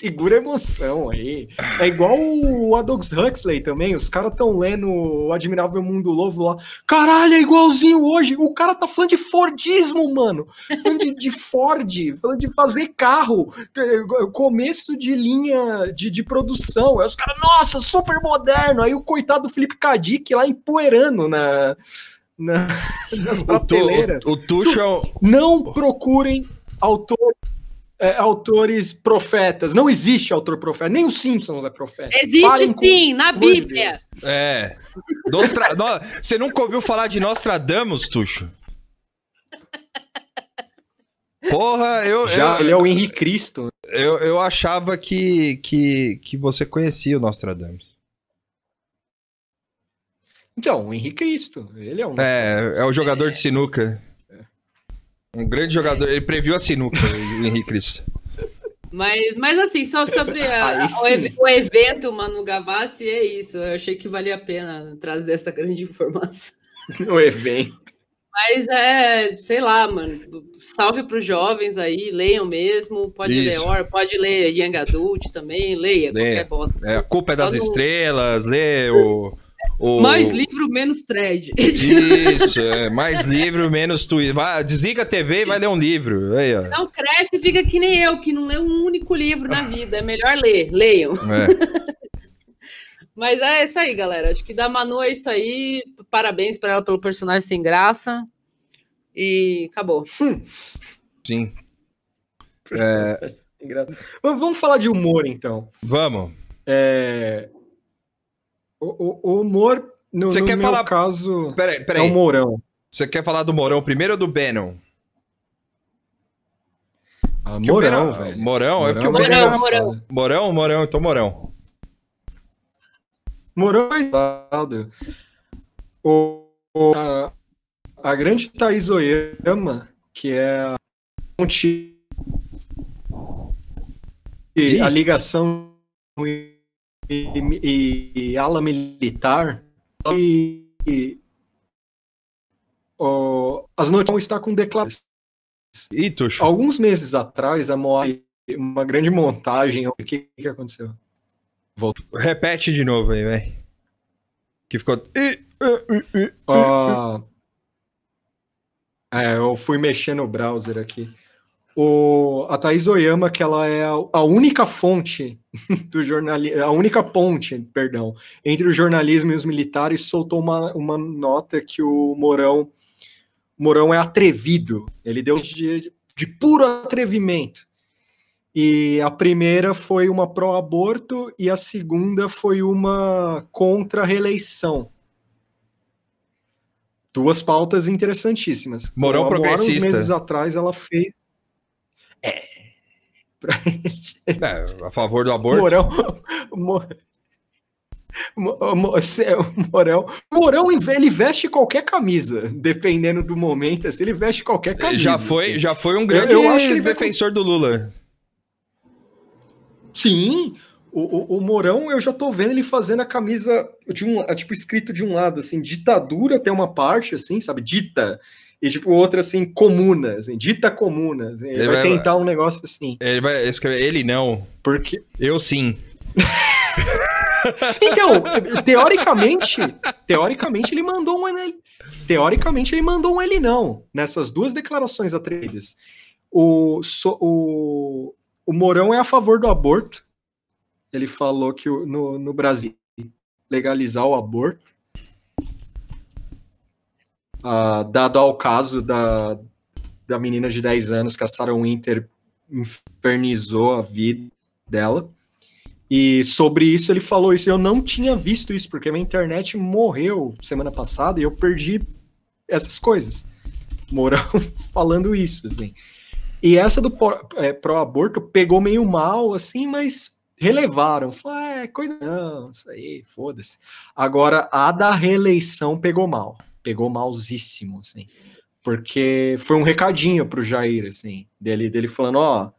segura a emoção aí. É igual o Aldous Huxley também, os caras estão lendo o Admirável Mundo Novo lá. Caralho, é igualzinho hoje. O cara tá falando de Fordismo, mano. Falando de, de Ford, falando de fazer carro. Começo de linha de, de produção. Aí os caras, nossa, super moderno. Aí o coitado do Felipe Kadik lá empoeirando na, na, nas O, tu, prateleiras. o, o Tuchel. Não procurem autores, é, autores profetas. Não existe autor profeta. Nem os Simpsons é profeta. Existe com sim, na Bíblia. Deus. É. Nostra... No- Você nunca ouviu falar de Nostradamus, Tuxo? Porra, eu, Já, eu, ele é o Henrique Cristo. eu, eu achava que, que, que você conhecia o Nostradamus. Então, o Henrique Cristo. Ele é um. É, é o jogador de sinuca. Um grande jogador. Ele previu a sinuca, o Henrique Cristo. Mas, mas assim, só sobre a- o, ev- o evento Manu Gavassi, é isso. Eu achei que valia a pena trazer essa grande informação. o evento. Mas é, sei lá, mano. Salve para os jovens aí, leiam mesmo. Pode ler Isso. Or, pode ler Young Adult também, leia, Leia. qualquer bosta. É, a culpa é das Só no- estrelas, lê o. o... Mais livro menos thread. Isso, é, mais livro, menos Twitter. Vai, desliga a TV e vai ler um livro. Aí, ó. Não cresce e fica que nem eu, que não lê um único livro na vida. É melhor ler, leiam. É. Mas é isso aí, galera. Acho que da Manu é isso aí. Parabéns para ela pelo personagem sem graça. E acabou. Sim. Mas Vamos falar de humor, então. vamos. É, O, o- o humor, no, Você no quer meu falar- caso, Peraí, é o peraí. Mourão. Você quer falar do Morão primeiro ou do Bannon? Ah, o Mourão, velho. Morão, é porque o Bannon... Mourão. Mourão. Morão, Morão, então Morão. Mourão é engraçado. O, o- a, a grande Thaís Oyama, que é a fonte e a ligação e, e- ala militar e, e- o- as notícias está com declarações. Alguns meses atrás, a Moai, uma grande montagem, o que, que aconteceu? Repete de novo aí, velho. Que ficou... Ah, é, eu fui mexer no browser aqui. O, a Thaís Oyama, que ela é a, única fonte do jornalismo, a única ponte, perdão, entre o jornalismo e os militares, soltou uma, uma nota que o Mourão, Mourão é atrevido. Ele deu de, de puro atrevimento. E a primeira foi uma pró-aborto e a segunda foi uma contra-reeleição. Duas pautas interessantíssimas. Moara, progressista. Uns meses atrás ela fez. É. Pra- É, a favor do aborto. Mourão. Mo- Mo- Mo- se- Mourão. Mourão ele veste qualquer camisa, dependendo do momento. Assim, ele veste qualquer camisa. já foi, assim. já foi um grande eu acho que ele defensor do Lula. Sim, o, o, o Mourão eu já tô vendo ele fazendo a camisa de um, é, tipo escrito de um lado assim, ditadura tem uma parte assim, sabe, dita e tipo outra assim, comuna, assim, dita comuna. assim, ele, Ele vai, tentar um negócio assim, Ele vai escrever, ele não, porque eu sim. então teoricamente, teoricamente ele mandou um ele- teoricamente ele mandou um ele não nessas duas declarações atrevidas. O, so- o, o Mourão é a favor do aborto. Ele falou que o- no, no Brasil legalizar o aborto, ah, dado ao caso da, da menina de 10 anos que a Sarah Winter infernizou a vida dela. E sobre isso ele falou isso. Eu não tinha visto isso, porque minha internet morreu semana passada e eu perdi essas coisas. Mourão falando isso, assim. E essa do é, pró-aborto pegou meio mal, assim, mas relevaram. Falaram, é, coisa não, isso aí, foda-se. Agora, a da reeleição pegou mal. Pegou malzíssimo, assim. Porque foi um recadinho pro Jair, assim, dele, dele falando, ó,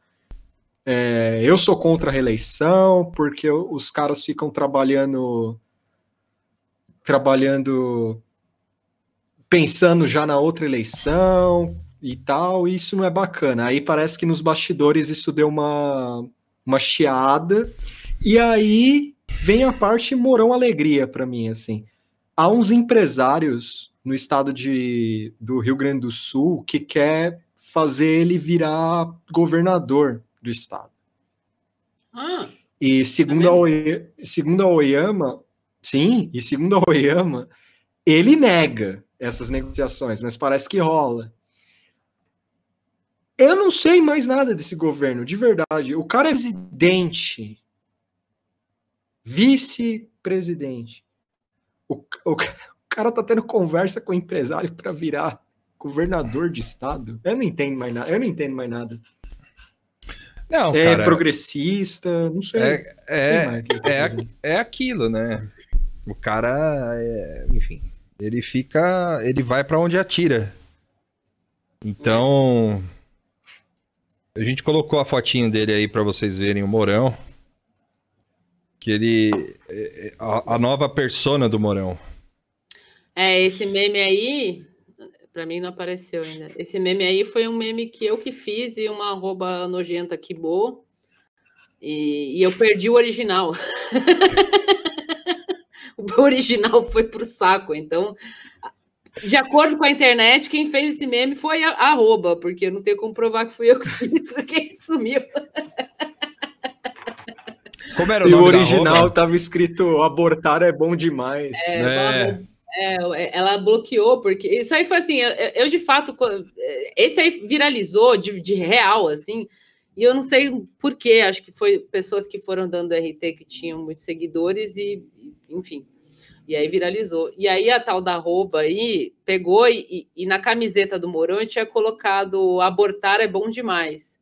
é, eu sou contra a reeleição, porque os caras ficam trabalhando trabalhando pensando já na outra eleição e tal, e isso não é bacana. Aí parece que nos bastidores isso deu uma, uma chiada, e aí vem a parte morão alegria para mim, assim. Há uns empresários no estado de, do Rio Grande do Sul que quer fazer ele virar governador do estado. Ah, E segundo, a, Oe- segundo a Oyama, sim, e segundo a Oyama, ele nega essas negociações, mas parece que rola. Eu não sei mais nada desse governo, de verdade. O cara é presidente, vice-presidente. O, o cara tá tendo conversa com o empresário para virar governador de estado. Eu não entendo mais nada. Eu não entendo mais nada. Não, é cara, progressista, não sei. é, é, é, é aquilo, né? O cara, é, enfim, ele fica, ele vai pra onde atira. Então, a gente colocou a fotinho dele aí pra vocês verem o Mourão, que ele, é, é, a, a nova persona do Mourão. É, esse meme aí, pra mim não apareceu ainda. Esse meme aí foi um meme que eu que fiz e uma arroba nojenta Kibo. E, e eu perdi o original. o original foi pro saco. Então, de acordo com a internet, quem fez esse meme foi a arroba, porque eu não tenho como provar que fui eu que fiz, porque ele sumiu. Como era o E o nome da original tava escrito abortar é bom demais. É, É. É, ela bloqueou, porque isso aí foi assim, eu, eu, de fato, co- esse aí viralizou de, de real, assim, e eu não sei por quê, acho que foi pessoas que foram dando RT que tinham muitos seguidores e, enfim, e aí viralizou. E aí a tal da arroba aí pegou e, e- e na camiseta do Mourão tinha colocado abortar é bom demais.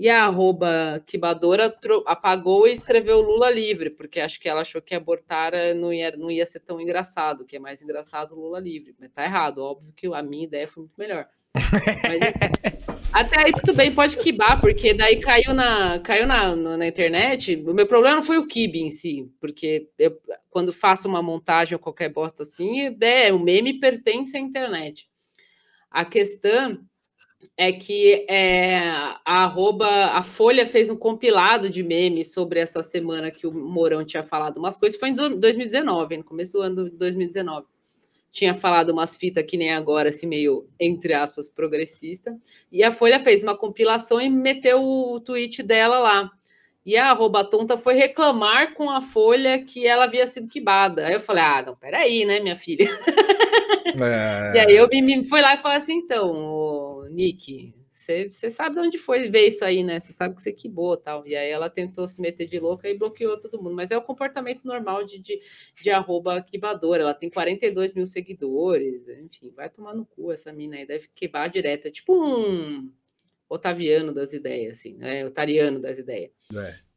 E a arroba Kibadora apagou e escreveu Lula livre, porque acho que ela achou que abortar eh, não ia, não ia ser tão engraçado, que é mais engraçado Lula livre. Mas tá errado, óbvio que a minha ideia foi muito melhor. Mas, até aí tudo bem, pode quibar, porque daí caiu na, caiu na, na, na internet. O meu problema não foi o kibe em si, porque eu, quando faço uma montagem ou qualquer bosta assim, é, o meme pertence à internet. A questão é que é, a arroba, a Folha fez um compilado de memes sobre essa semana que o Mourão tinha falado umas coisas, foi em 2019, no começo do ano de 2019. Tinha falado umas fitas que nem agora, assim, meio, entre aspas, progressista. E a Folha fez uma compilação e meteu o tweet dela lá. E a arroba tonta foi reclamar com a Folha que ela havia sido quibada. Aí eu falei, ah, não, peraí, né, minha filha? É. E aí eu me, me fui lá e falei assim, então, Nick, você sabe de onde foi ver isso aí, né? Você sabe que você quibou tal. E aí ela tentou se meter de louca e bloqueou todo mundo. Mas é o comportamento normal de, de, de arroba quibadora. Ela tem 42 mil seguidores. Enfim, vai tomar no cu essa mina aí. Deve quebrar direto. É tipo um Otaviano das ideias, assim, né? Otariano das ideias. É.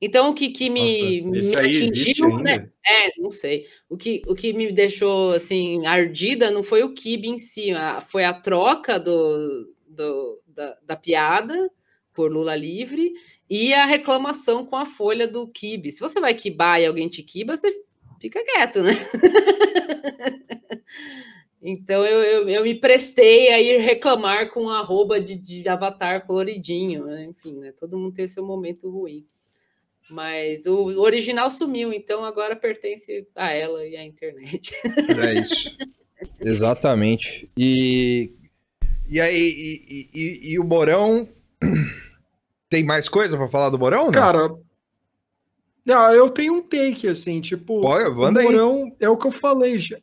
Então, o que, que me, Nossa, me atingiu, né? É, não sei. O que, o que me deixou assim ardida não foi o kibe em si, foi a troca do, do- da, da piada por Lula livre e a reclamação com a folha do kibe. Se você vai quibar e alguém te quiba, você fica quieto, né? Então eu, eu, eu me prestei a ir reclamar com a arroba de, de avatar coloridinho, né? enfim, né? Todo mundo tem seu momento ruim. Mas o original sumiu, então agora pertence a ela e à internet. É isso. Exatamente. E, e aí, e, e- e o Morão. Tem mais coisa pra falar do Morão? Não? Cara, ah, eu tenho um take, assim, tipo, Pô, manda o aí. Mourão é o que eu falei já.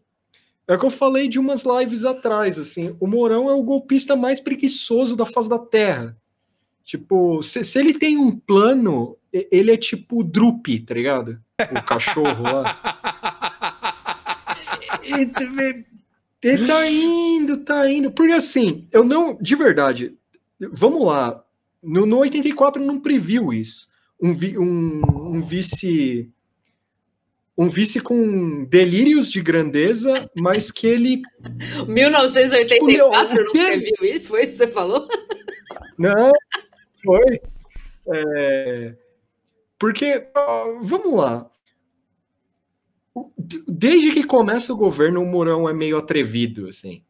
É o que eu falei de umas lives atrás, assim. O Mourão é o golpista mais preguiçoso da face da Terra. Tipo, se, se ele tem um plano, ele é tipo o Drup, tá ligado? O cachorro lá. Ele, ele tá indo, tá indo. Porque assim, eu não. De verdade, vamos lá. No, no 84 não previu isso. Um, vi- um, um vice. Um vice com delírios de grandeza, mas que ele. 1984, Tipo, meu, não previu isso? Foi isso que você falou? Não, foi. É, porque, vamos lá. Desde que começa o governo, o Mourão é meio atrevido, assim.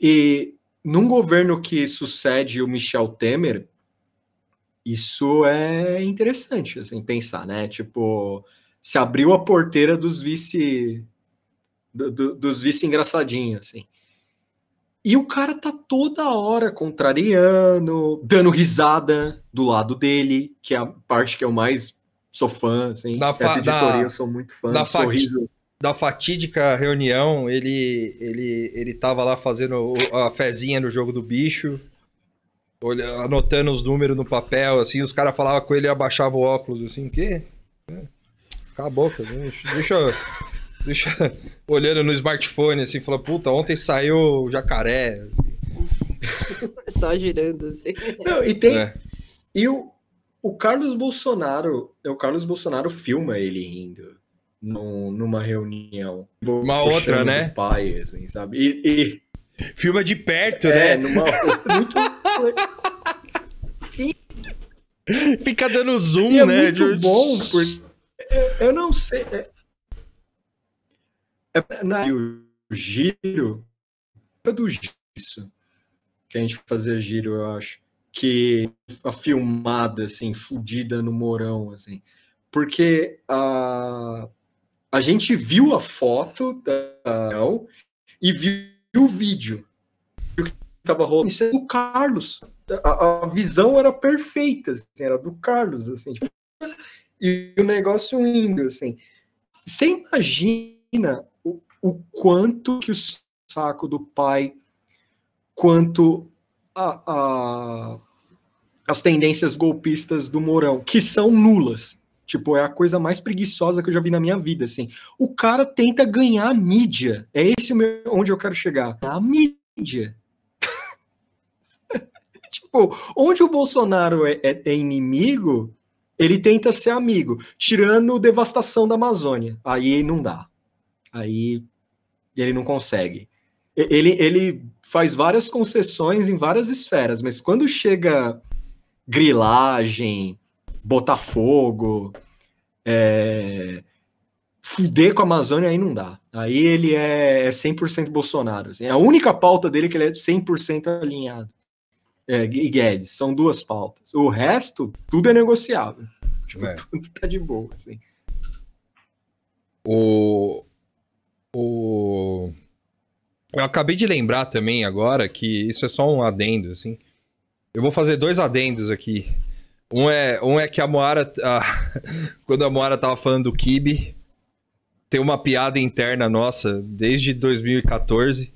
E num governo que sucede o Michel Temer, isso é interessante, assim, pensar, né? Tipo, se abriu a porteira dos vice... do- do- dos vice engraçadinhos, assim. E o cara tá toda hora contrariando, dando risada do lado dele, que é a parte que eu mais sou fã, assim. Da fa- Essa editoria da- eu sou muito fã. da sorriso. Da fatídica reunião, ele, ele, ele tava lá fazendo a fezinha no jogo do bicho, olha- anotando os números no papel, assim, os caras falavam com ele e abaixava o óculos, assim, o quê? É, Cala a boca, deixa, deixa, deixa- olhando no smartphone, assim, falando, puta, ontem saiu o jacaré. Só girando assim. Não, e tem. É. E o, o Carlos Bolsonaro, o Carlos Bolsonaro filma ele rindo num- numa reunião. Uma outra, né? Pai, assim, sabe? E, Filma de perto, e é, né? numa muito Fica dando zoom, E é né? muito De- bom, porque eu, eu não sei. É, é na, o giro é do isso que a gente fazia giro, eu acho. Que a filmada, assim, fudida no Morão, assim. Porque a, a gente viu a foto da e viu o vídeo que tava rolando. Isso é do Carlos. A, a visão era perfeita, assim, era do Carlos, assim. tipo, e o negócio indo, assim. Você imagina o, o quanto que o saco do pai, quanto a, a- as tendências golpistas do Mourão, que são nulas. Tipo, é a coisa mais preguiçosa que eu já vi na minha vida, assim. O cara tenta ganhar a mídia. É esse meu- onde eu quero chegar. A mídia. tipo, onde o Bolsonaro é, é- é inimigo, ele tenta ser amigo, tirando devastação da Amazônia. Aí não dá. Aí ele não consegue. Ele, ele faz várias concessões em várias esferas, mas quando chega grilagem, Botafogo, é, fuder com a Amazônia, aí não dá. Aí ele é, é 100% Bolsonaro. assim. A única pauta dele é que ele é 100% alinhado. É, e Guedes, são duas pautas. O resto, tudo é negociável. Tipo, É. tudo tá de boa, assim. O. O. Eu acabei de lembrar também agora que isso é só um adendo, assim. Eu vou fazer dois adendos aqui. Um é, um é que a Moara. a- quando a Moara tava falando do Kibe, tem uma piada interna nossa desde 2014.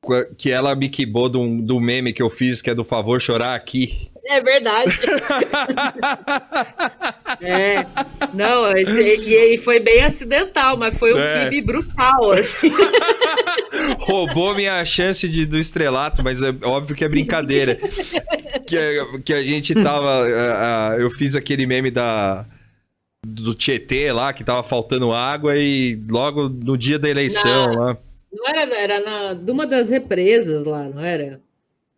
qua- Que ela me quibou do, do meme que eu fiz, que é do favor chorar aqui. É verdade. É. Não, e, e foi bem acidental, mas foi um É. kibe brutal, assim. roubou minha chance de, do estrelato, mas é óbvio que é brincadeira. que, que a gente tava. ah, ah, eu fiz aquele meme da. Do Tietê lá, que tava faltando água, e logo no dia da eleição Na- lá. Não era, era na, numa das represas lá, não era?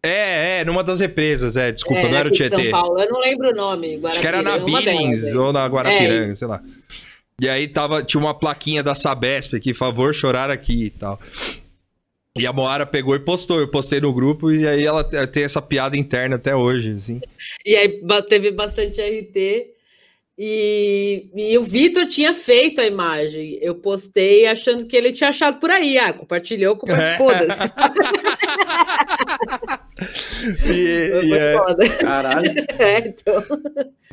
É, é, numa das represas, é, desculpa, É, não era o de São Tietê. Paulo. Eu não lembro o nome. Acho que era na Billings ou na Guarapiranga, É. sei lá. E aí tava, tinha uma plaquinha da Sabesp aqui, favor chorar aqui e tal. E a Moara pegou e postou, eu postei no grupo e aí ela te- tem essa piada interna até hoje, assim. E aí teve bastante RT. E, e o Vitor tinha feito a imagem. Eu postei achando que ele tinha achado por aí. Ah, compartilhou, É. compartilhou. Foda-se. E, e é, foda. Caralho. É, então.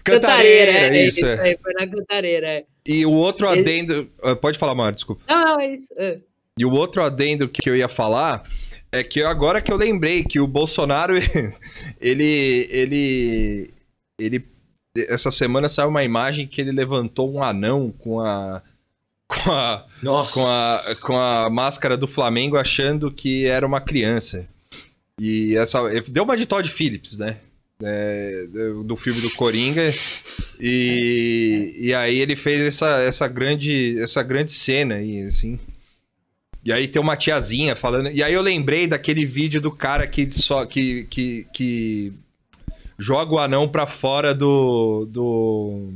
cantareira, é, isso, é. aí, foi na cantareira, é. E o outro Ele- adendo. ah, Pode falar, Mário, desculpa. Não, não, é isso. é. E o outro adendo que eu ia falar é que agora que eu lembrei que o Bolsonaro, ele. ele. ele. Essa semana saiu uma imagem que ele levantou um anão com a. com a. Nossa. com a, com a máscara do Flamengo achando que era uma criança. E essa. Deu uma de Todd Phillips, né? É, do- filme do Coringa. E, e aí ele fez essa, essa, grande, essa grande cena aí, assim. E aí tem uma tiazinha falando. E aí eu lembrei daquele vídeo do cara que só. que, que, que joga o anão pra fora do. do,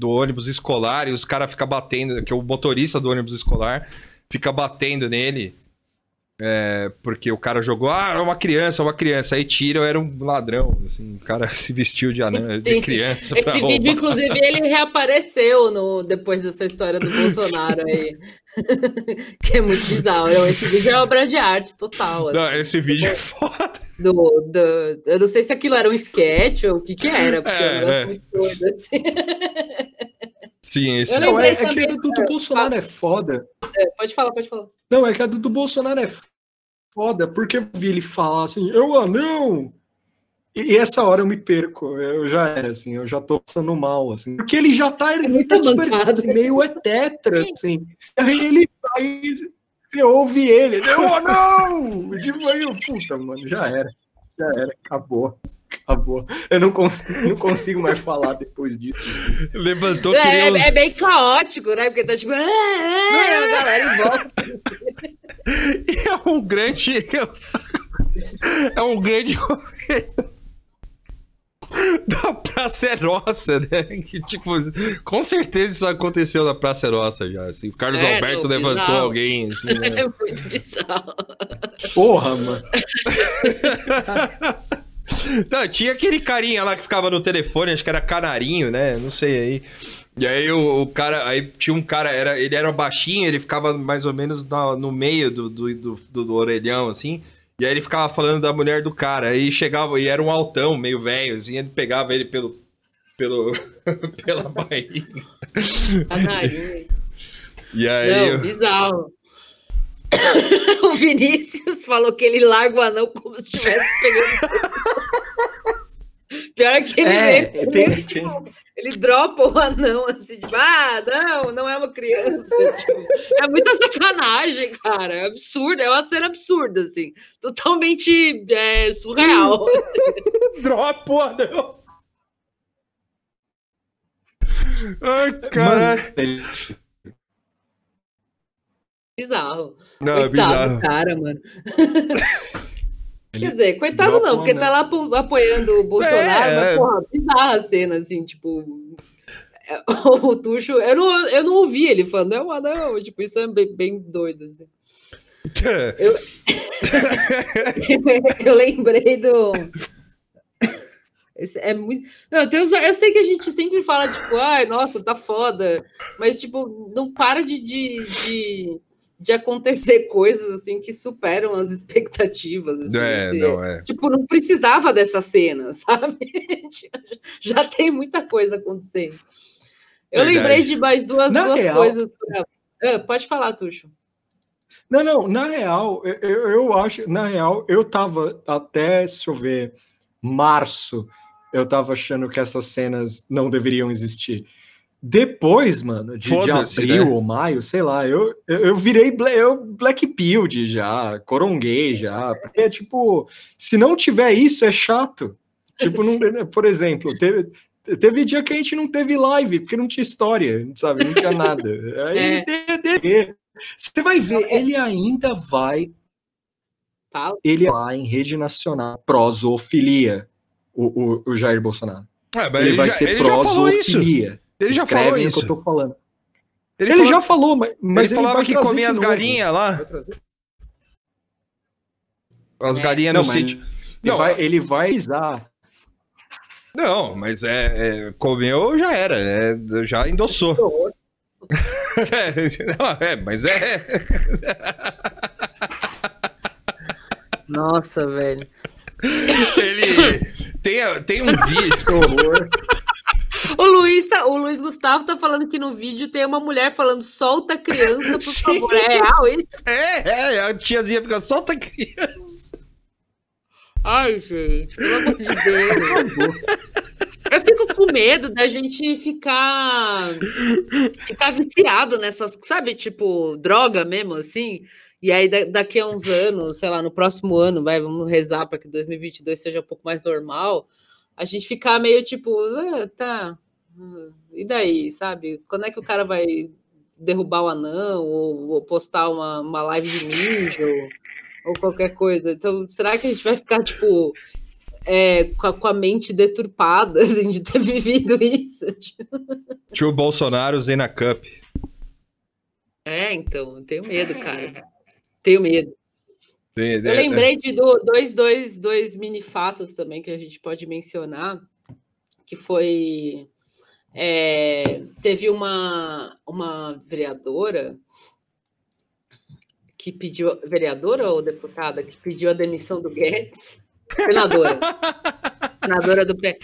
do ônibus escolar e os caras ficam batendo, que é o motorista do ônibus escolar fica batendo nele. É, porque o cara jogou, ah, é uma criança, é uma criança. Aí tira, eu era um ladrão. Assim, o cara se vestiu de, anão, de criança Esse roubar. vídeo, inclusive, ele reapareceu no, depois dessa história do Bolsonaro aí. que é muito bizarro. Não, Esse vídeo é obra de arte total. assim, Não, esse vídeo é foda. do, do- eu não sei se aquilo era um sketch ou o que que era, porque é, um É, negócio é. muito doido, assim. Sim, esse Não, é, é que também- a do, do Bolsonaro é foda. É, pode falar, pode falar. Não, é que a do, do Bolsonaro é foda, porque eu vi ele falar assim, eu anão. E, e essa hora eu me perco, eu já era, assim, eu já tô passando mal, assim. Porque ele já tá, ele muito tá super, assim, meio é tetra, assim. Aí ele vai, você ouve ele, eu anão! Tipo, aí eu, puta, mano, já era, já era, acabou. Acabou. Eu não, con- não consigo mais falar depois disso. levantou, É, queria uns- é bem caótico, né? Porque tá tipo, "Ah, ah", a galera em volta. é um grande. É um grande. da Praça é Nossa, né? Que, tipo, com certeza isso aconteceu na Praça é Nossa já. Assim. O Carlos É, Alberto levantou bizarro. alguém, assim, É né? muito bizarro. Porra, mano. Não, tinha aquele carinha lá que ficava no telefone, acho que era canarinho, né? Não sei aí. E aí o, o cara, aí tinha um cara, era, ele era baixinho, ele ficava mais ou menos na- no meio do, do, do, do- do orelhão, assim. E aí ele ficava falando da mulher do cara. Aí chegava, e era um altão, meio velho, assim, ele pegava ele pelo. pelo pela barriga. A nariz. E aí. Não, bizarro. o Vinícius falou que ele larga o anão como se estivesse pegando. Pior que ele, É, vê- tem- tem- ele dropa o anão assim, tipo, ah, não, não é uma criança. Tipo, é muita sacanagem, cara. É absurdo, é uma cena absurda, assim. Totalmente é, surreal. Drop, pô, não. Ai, caralho. Mano, ele- Bizarro. Não, é coitado bizarro. do cara, mano. Quer dizer, coitado não, porque tá lá apo- apoiando o Bolsonaro, É, mas, é. porra, bizarra a cena, assim, tipo. é, O Tuxo, eu não, eu não ouvi ele falando, é um anão, tipo, isso é bem, bem doido, assim. Eu lembrei do. Esse é muito. Não, tem uns- Eu sei que a gente sempre fala, tipo, ai, nossa, tá foda. Mas, tipo, não para de, de, de, de acontecer coisas assim que superam as expectativas. assim, É, assim, não, é. Tipo, não precisava dessa cena, sabe? Já tem muita coisa acontecendo. Eu Verdade. lembrei de mais duas, Na duas real- coisas. pra- Ah, pode falar, Tuxo. Não, não, na real, eu, eu, eu acho, na real, eu tava até, se eu ver, março, eu tava achando que essas cenas não deveriam existir. Depois, mano, de, de abril né? ou maio, sei lá, eu, eu, eu virei bla- eu Black Pilled já, coronguei já, porque, tipo, se não tiver isso, é chato. Tipo, não, por exemplo, teve, teve dia que a gente não teve live, porque não tinha história, sabe, não tinha nada. Aí, É. de- de- você vai ver, ele ainda vai Fala. ele lá em rede nacional prosofilia, o, o, o Jair Bolsonaro. É, mas Ele, vai já, ser ele já falou isso. prosofilia. Ele já Escreve falou isso. que eu tô falando. Ele, Ele, falou- já falou, mas, mas ele falava vai que comia as galinhas lá. As É. galinhas Não, no sítio. Ele Não, vai, ele vai pisar. Não, mas é, é, comeu já era, é, já endossou. É, não, é, mas é. Nossa, velho. Ele tem, tem um vídeo. O Luiz, tá, o Luiz Gustavo tá falando que no vídeo tem uma mulher falando solta a criança, por Sim. favor. É real isso? É, é, a tiazinha fica solta a criança. Ai, gente, pelo amor de Deus. Eu fico com medo da gente ficar ficar viciado nessas, sabe, tipo, droga mesmo, assim. E aí, da- daqui a uns anos, sei lá, no próximo ano, vai, vamos rezar para que 2022 seja um pouco mais normal, a gente ficar meio tipo, ah, tá, e daí, sabe? Quando é que o cara vai derrubar o anão ou, ou postar uma, uma live de ninja ou, ou qualquer coisa? Então, será que a gente vai ficar, tipo, é, com, a, com a mente deturpada, assim, de ter vivido isso? Tio Bolsonaro, Zena Cup. É, então, eu tenho medo, cara. Tenho medo. Eu é- lembrei de do- dois, dois, dois mini fatos também que a gente pode mencionar, que foi é, teve uma, uma vereadora que pediu vereadora ou deputada que pediu a demissão do Guedes, senadora, senadora do P.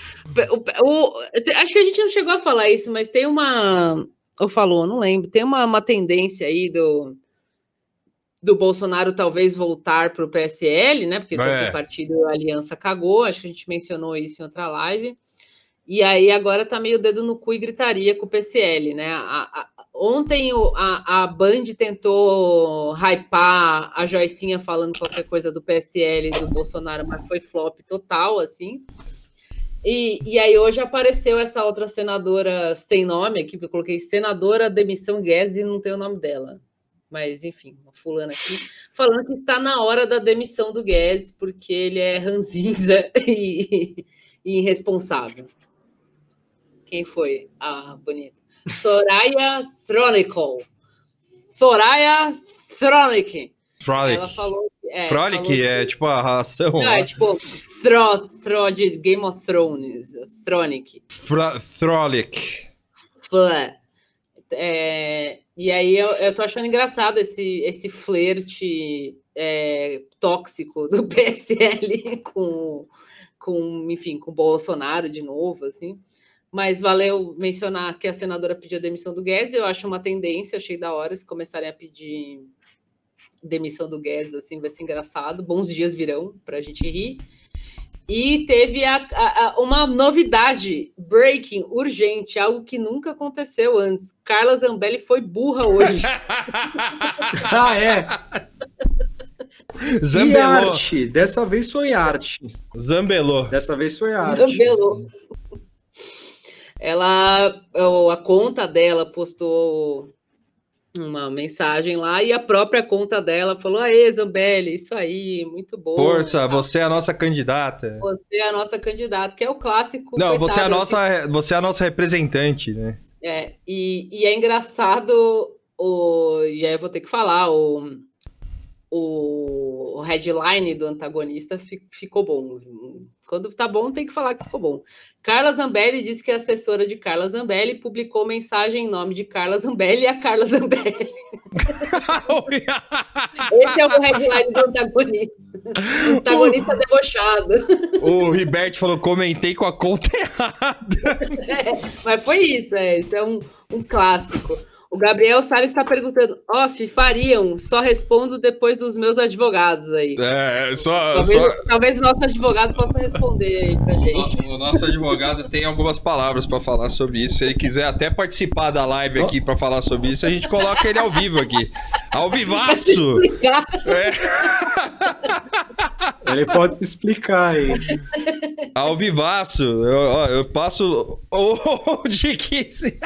O, o- acho que a gente não chegou a falar isso, mas tem uma ou falou, não lembro, tem uma, uma tendência aí do do Bolsonaro talvez voltar para o PSL, né? Porque É. sem partido a aliança cagou, acho que a gente mencionou isso em outra live. E aí agora tá meio dedo no cu e gritaria com o PSL, né? A- a- ontem a, a Band tentou hypar a Joicinha falando qualquer coisa do PSL do Bolsonaro, mas foi flop total, assim. E, e aí hoje apareceu essa outra senadora sem nome aqui, que eu coloquei senadora demissão Guedes e não tem o nome dela mas enfim, uma fulana aqui, falando que está na hora da demissão do Guedes, porque ele é ranzinza e, e irresponsável. Quem foi a bonita? Soraya Thronicol. Soraya Thronic. Frolic. Ela falou. É, Frolic falou é tipo a ração. Não, é tipo Thro, Thro de Game of Thrones. Thronic. Frolic. Flá. É, e aí eu, eu tô achando engraçado esse, esse flerte é, tóxico do PSL com, com, enfim, com Bolsonaro de novo, assim. Mas valeu mencionar que a senadora pediu a demissão do Guedes. Eu acho uma tendência, achei da hora se começarem a pedir demissão do Guedes, assim, vai ser engraçado. Bons dias virão para a gente rir. E teve a, a, a, uma novidade, breaking, urgente, algo que nunca aconteceu antes. Carla Zambelli foi burra hoje. ah, é? Zambelô. E arte. Dessa vez foi arte. Zambelô. Dessa vez foi arte. Zambelô. Ela, a conta dela postou uma mensagem lá e a própria conta dela falou: Aê, Zambelli, isso aí, muito bom. Força, você é a nossa candidata. Você é a nossa candidata, que é o clássico. Não, coitado, você é a nossa, assim. você é a nossa representante, né? É, e, e é engraçado, o, e aí eu vou ter que falar, o, o headline do antagonista fi- ficou bom. Quando tá bom, tem que falar que ficou bom. Carla Zambelli disse que a assessora de Carla Zambelli publicou mensagem em nome de Carla Zambelli e a Carla Zambelli. Esse é o headline do antagonista. O antagonista debochado. o Ribert falou: comentei com a conta errada. É, mas foi isso, é, isso é um, um clássico. O Gabriel Salles está perguntando: off, fariam? Só respondo depois dos meus advogados aí. É, só. Talvez, só... talvez o nosso advogado possa responder aí pra gente. O nosso advogado tem algumas palavras para falar sobre isso. Se ele quiser até participar da live aqui para falar sobre isso, a gente coloca ele ao vivo aqui. Ao vivaço! É, Ele pode se explicar aí. ao vivaço. Eu, ó, eu passo onde quiser.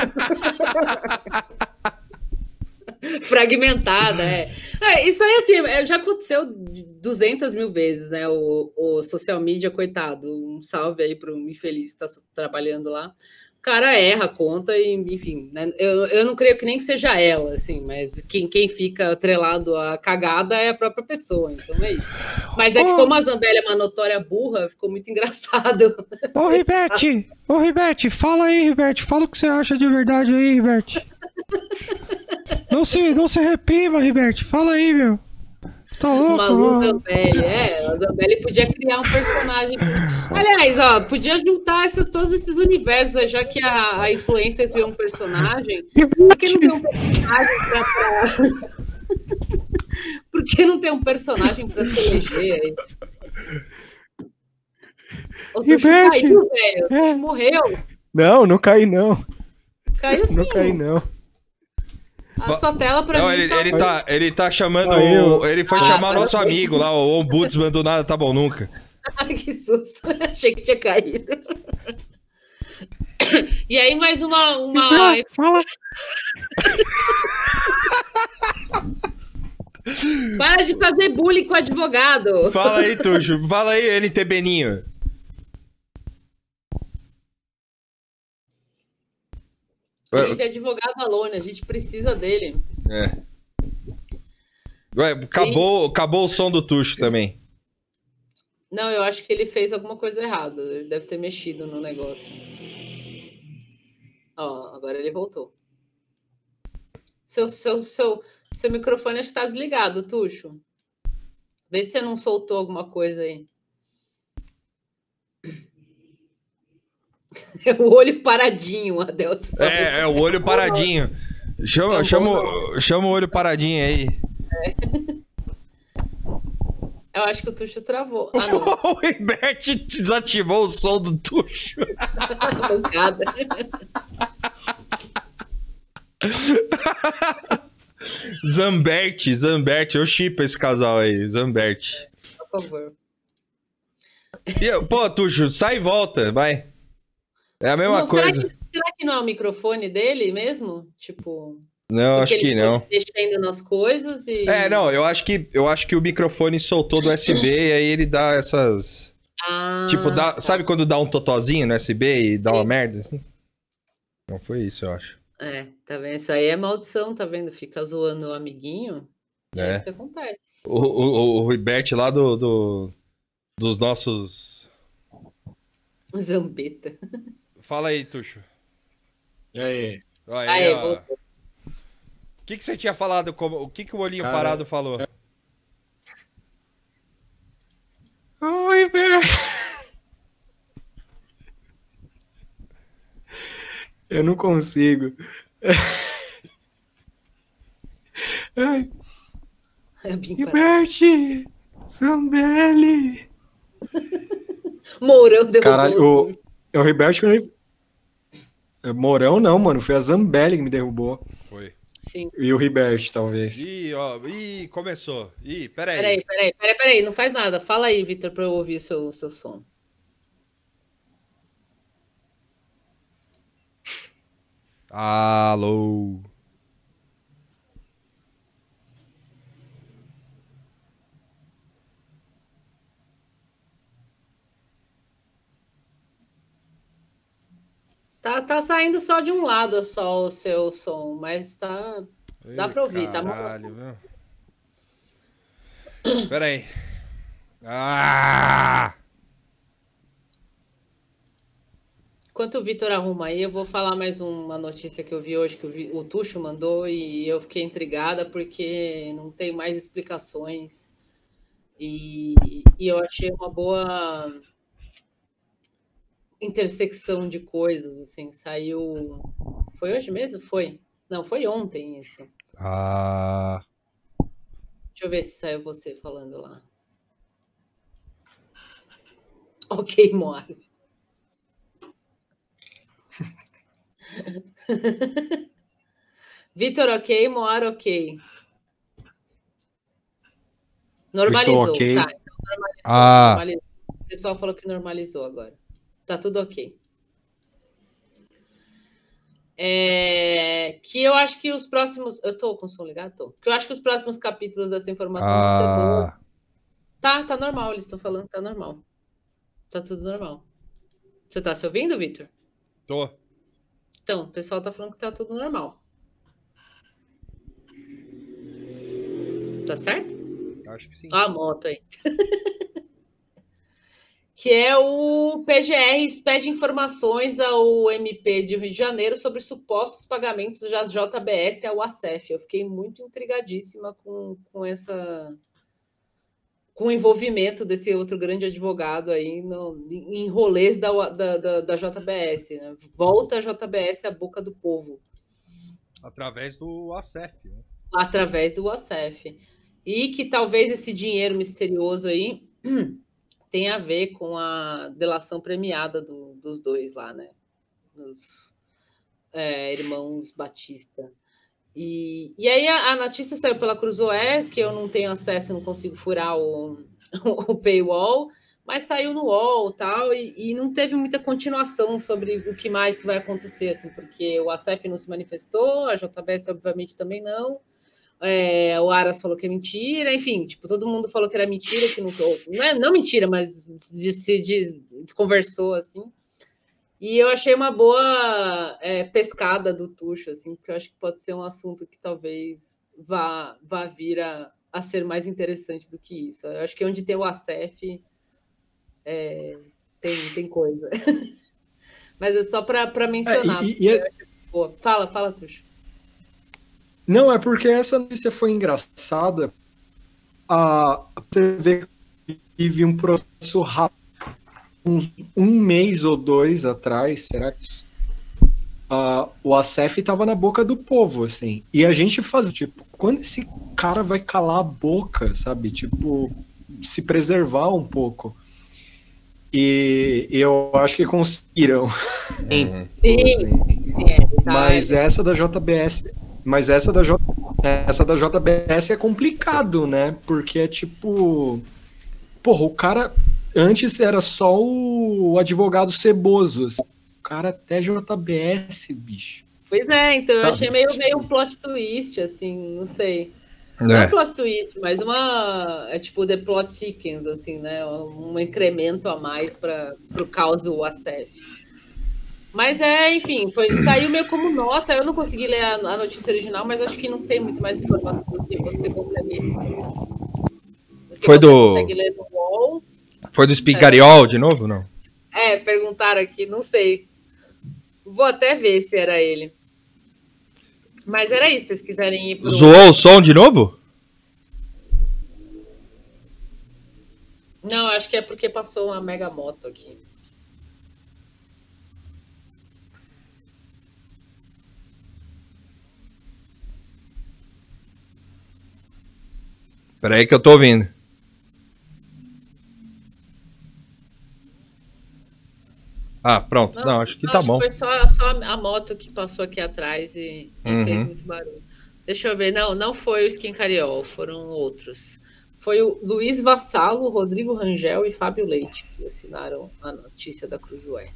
Fragmentada, é. É, Isso aí, assim, é, já aconteceu 200 mil vezes, né? O, o social media, coitado. Um salve aí para um infeliz que está trabalhando lá. O cara erra a conta e, enfim, né? eu, eu não creio que nem que seja ela, assim, mas quem, quem fica atrelado à cagada é a própria pessoa, então é isso. Mas é que como a Zambelli é uma notória burra, ficou muito engraçado. Ô, Ribete! Ô, Ribete, fala aí, Ribete. Fala o que você acha de verdade aí, Ribete. Não se, não se reprima, Ribete. Fala aí, meu. Tá louco? Malu. Zambelli, é, a Zambelli podia criar um personagem. Aliás, ó, podia juntar essas, todos esses universos, já que a, a influência criou um personagem. Por que não tem um personagem pra. pra... Por que não tem um personagem pra se eleger aí? O Tuxo Ivete, caiu, velho. É. morreu. Não, não caí não. Caiu sim. Não caí não. A sua tela pra Não, mim ele, tá... ele tá, ele tá chamando. Caiu. o- ele foi Ah, chamar tá nosso bem. amigo lá, o ombudsman do nada, tá bom nunca. Ai, que susto. Achei que tinha caído. E aí, mais uma. uma... Fala. Para de fazer bullying com o advogado. Fala aí, Tuxo. Fala aí, NT Ele é advogado alone, a gente precisa dele. É. Ué, acabou, acabou o som do Tuxo também. Não, eu acho que ele fez alguma coisa errada. Ele deve ter mexido no negócio. Ó, agora ele voltou. Seu, seu, seu, seu microfone está desligado, Tuxo. Vê se você não soltou alguma coisa aí. É o olho paradinho, Adelson. É, é o olho paradinho. Chama, Não, chama, chama o olho paradinho aí. Eu acho que o Tuxo travou. Ah, o Ribert desativou o som do Tuxo. Mancada. Zambert, Zambert, eu chipo esse casal aí, Zambert. Por favor. E, pô, Tuxo, sai e volta, vai. É a mesma Não, coisa. Será que, será que não é o microfone dele mesmo? Tipo. Não, acho que não. foi Mexendo nas coisas e. É, não, eu acho que eu acho que o microfone soltou do USB e aí ele dá essas. Ah, tipo, dá, tá. sabe quando dá um totozinho no USB e dá uma Sim. merda? assim? Não foi isso, eu acho. É, tá vendo? Isso aí é maldição, tá vendo? Fica zoando o amiguinho. É, É. isso que acontece. O, o, o Ribert lá do, do- dos nossos. Zambeta. Fala aí, Tuxo. E aí? Aí, Aê, ó. voltou. O que, que você tinha falado? Como, o que, que o olhinho Cara, parado falou? Oi, velho. Eu não consigo. Ai, É. Ribert! Zambelli! Mourão derrubou Caralho, o o, é É, Mourão não, mano. Foi a Zambelli que me derrubou. Foi. Sim. E o Ribert, talvez. Ih, ó. Ih, começou. Ih, peraí. Peraí, peraí, peraí, peraí, não faz nada. Fala aí, Vitor, pra eu ouvir seu, seu som. Alô. Tá, tá saindo só de um lado só o seu som, mas tá. Dá Ih, pra ouvir, tá bom? caralho, viu? Peraí. Ah! Enquanto o Vitor arruma aí, eu vou falar mais uma notícia que eu vi hoje, que o, o Tuxo mandou, e eu fiquei intrigada porque não tem mais explicações. E, e eu achei uma boa intersecção de coisas, assim, saiu... Foi hoje mesmo? Foi. Não, foi ontem isso. Ah. Deixa eu ver se saiu você falando lá. Ok, Moara. Vitor, ok. Moara, ok. Normalizou. Ok. Tá, então normalizou, Ah. normalizou. O pessoal falou que normalizou agora. Tá tudo ok. É, que eu acho que os próximos. Eu tô com o som ligado? Tô. Que eu acho que os próximos capítulos dessa informação vão ser boas. Ah. Tá, tá normal, eles estão falando que tá normal. Tá tudo normal. Você tá se ouvindo, Vitor? Tô. Então, o pessoal tá falando que tá tudo normal. Tá certo? Acho que sim. Ó a moto aí. que é o PGR pede informações ao MP de Rio de Janeiro sobre supostos pagamentos das JBS ao ACEF. Eu fiquei muito intrigadíssima com, com essa com o envolvimento desse outro grande advogado aí no, em rolês da, da, da, da JBS. né? Volta a JBS à boca do povo Através do ACEF. Né? através do ACEF. E que talvez esse dinheiro misterioso aí tenha a ver com a delação premiada do- dos dois lá, né? Dos é, irmãos Batista. E, e aí a, a notícia saiu pela Cruzoé, que eu não tenho acesso, não consigo furar o, o paywall, mas saiu no UOL tal, e, e não teve muita continuação sobre o que mais que vai acontecer, assim, porque o ACEF não se manifestou, a JBS obviamente também não, é, o Aras falou que é mentira, enfim, tipo, todo mundo falou que era mentira, que não sou. Não, é, não mentira, mas se, desconversou, assim. E eu achei uma boa é, pescada do Tuxo, assim, porque eu acho que pode ser um assunto que talvez vá, vá vir a, a ser mais interessante do que isso. Eu acho que onde tem o ACEF é, tem, tem coisa. mas é só para mencionar. É, e- e é- Boa. Fala, fala, Tuxo. Não, é porque essa notícia foi engraçada. A você vê que tive um processo rápido. Uns, um mês ou dois atrás, será que isso? Ah, o ACF tava na boca do povo, assim. E a gente faz, tipo, quando esse cara vai calar a boca, sabe? Tipo, se preservar um pouco. E eu acho que conseguiram. Sim, sim, é. Mas essa da JBS, mas essa da J, essa da JBS é complicado, né? Porque é tipo, porra, o cara antes era só o advogado ceboso, assim. o cara até JBS, bicho. Pois é, então eu Sabe? achei meio, meio um plot twist, assim, não sei. Não é plot twist, mas uma. É tipo The Plot Chickens, assim, né? Um incremento a mais para o caso ACF. Mas é, enfim, foi, saiu meio como nota. Eu não consegui ler a, a notícia original, mas acho que não tem muito mais informação do que você consegue. do que Foi você do- consegue ler no UOL. Foi do Spicariol de novo, não? É, perguntaram aqui, não sei. Vou até ver se era ele. Mas era isso, se vocês quiserem ir pro. Zoou o som de novo? Não, acho que é porque passou uma mega moto aqui. Peraí que eu tô ouvindo. Ah, pronto. Não, acho que tá acho bom. Foi só, só a moto que passou aqui atrás e, e Uhum. fez muito barulho. Deixa eu ver. Não, não foi o Skin Cariol, foram outros. Foi o Luiz Vassalo, Rodrigo Rangel e Fábio Leite que assinaram a notícia da Cruzoé.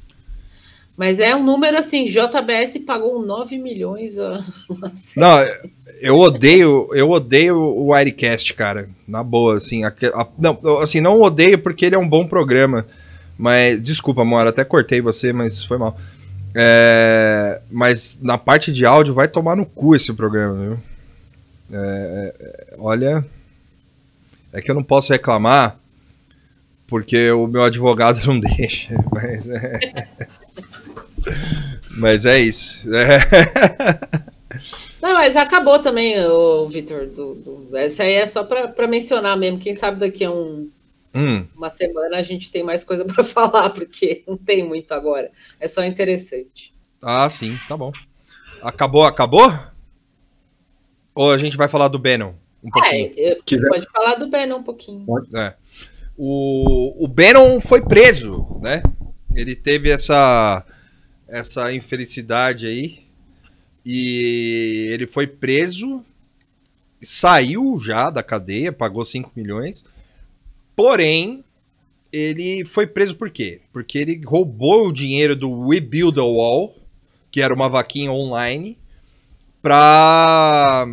Mas é um número assim, JBS pagou 9 milhões a, a Não, eu odeio, eu odeio o Wirecast, cara. Na boa, assim. aque- a- não, assim, não odeio porque ele é um bom programa. Mas, desculpa, amor, até cortei você, mas foi mal. É, mas na parte de áudio vai tomar no cu esse programa, viu? É, é, olha, é que eu não posso reclamar porque o meu advogado não deixa. Mas é, mas é isso. É. Não, mas acabou também, o Vitor. Do, do, essa aí é só para mencionar mesmo. Quem sabe daqui a um, Hum. uma semana a gente tem mais coisa para falar, porque não tem muito agora. É só interessante. Ah, sim, tá bom. Acabou, acabou? Ou a gente vai falar do Bannon um pouquinho? É, eu- Quiser- pode falar do Ben um pouquinho. É. O, o Bannon foi preso, né? Ele teve essa, essa infelicidade aí. E ele foi preso, saiu já da cadeia, pagou 5 milhões. Porém, ele foi preso por quê? Porque ele roubou o dinheiro do We Build a Wall, que era uma vaquinha online, pra,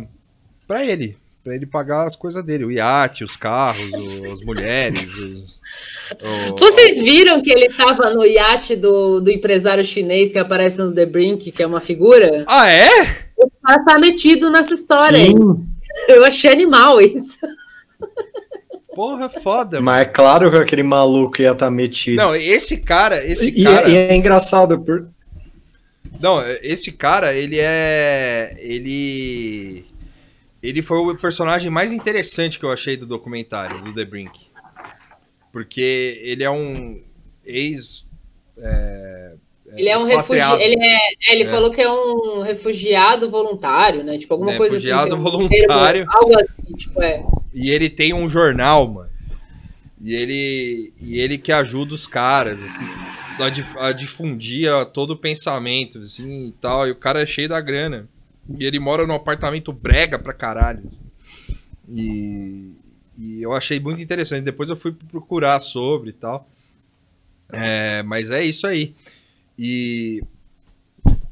pra ele. Pra ele pagar as coisas dele. O iate, os carros, as mulheres. o- Vocês viram que ele estava no iate do, do empresário chinês que aparece no The Brink, que é uma figura? Ah, é? O cara tá metido nessa história. aí. Sim, Eu achei animal isso. Porra, foda, mano. mas é claro que aquele maluco ia estar metido. Não, esse cara, esse e, cara. e é engraçado, por... Não, esse cara, ele é. Ele. Ele foi o personagem mais interessante que eu achei do documentário, do The Brink. Porque ele é um ex. é, Ele é um refugiado. Ele, é, é, ele É. falou que é um refugiado voluntário, né? Tipo, alguma É, coisa assim. refugiado um voluntário. termo, algo assim, tipo, é. E ele tem um jornal, mano. E ele, e ele que ajuda os caras, assim, a, dif- a difundir todo o pensamento, assim, e tal. E o cara é cheio da grana. E ele mora num apartamento brega pra caralho. E, e eu achei muito interessante. Depois eu fui procurar sobre e tal. É, mas é isso aí. E.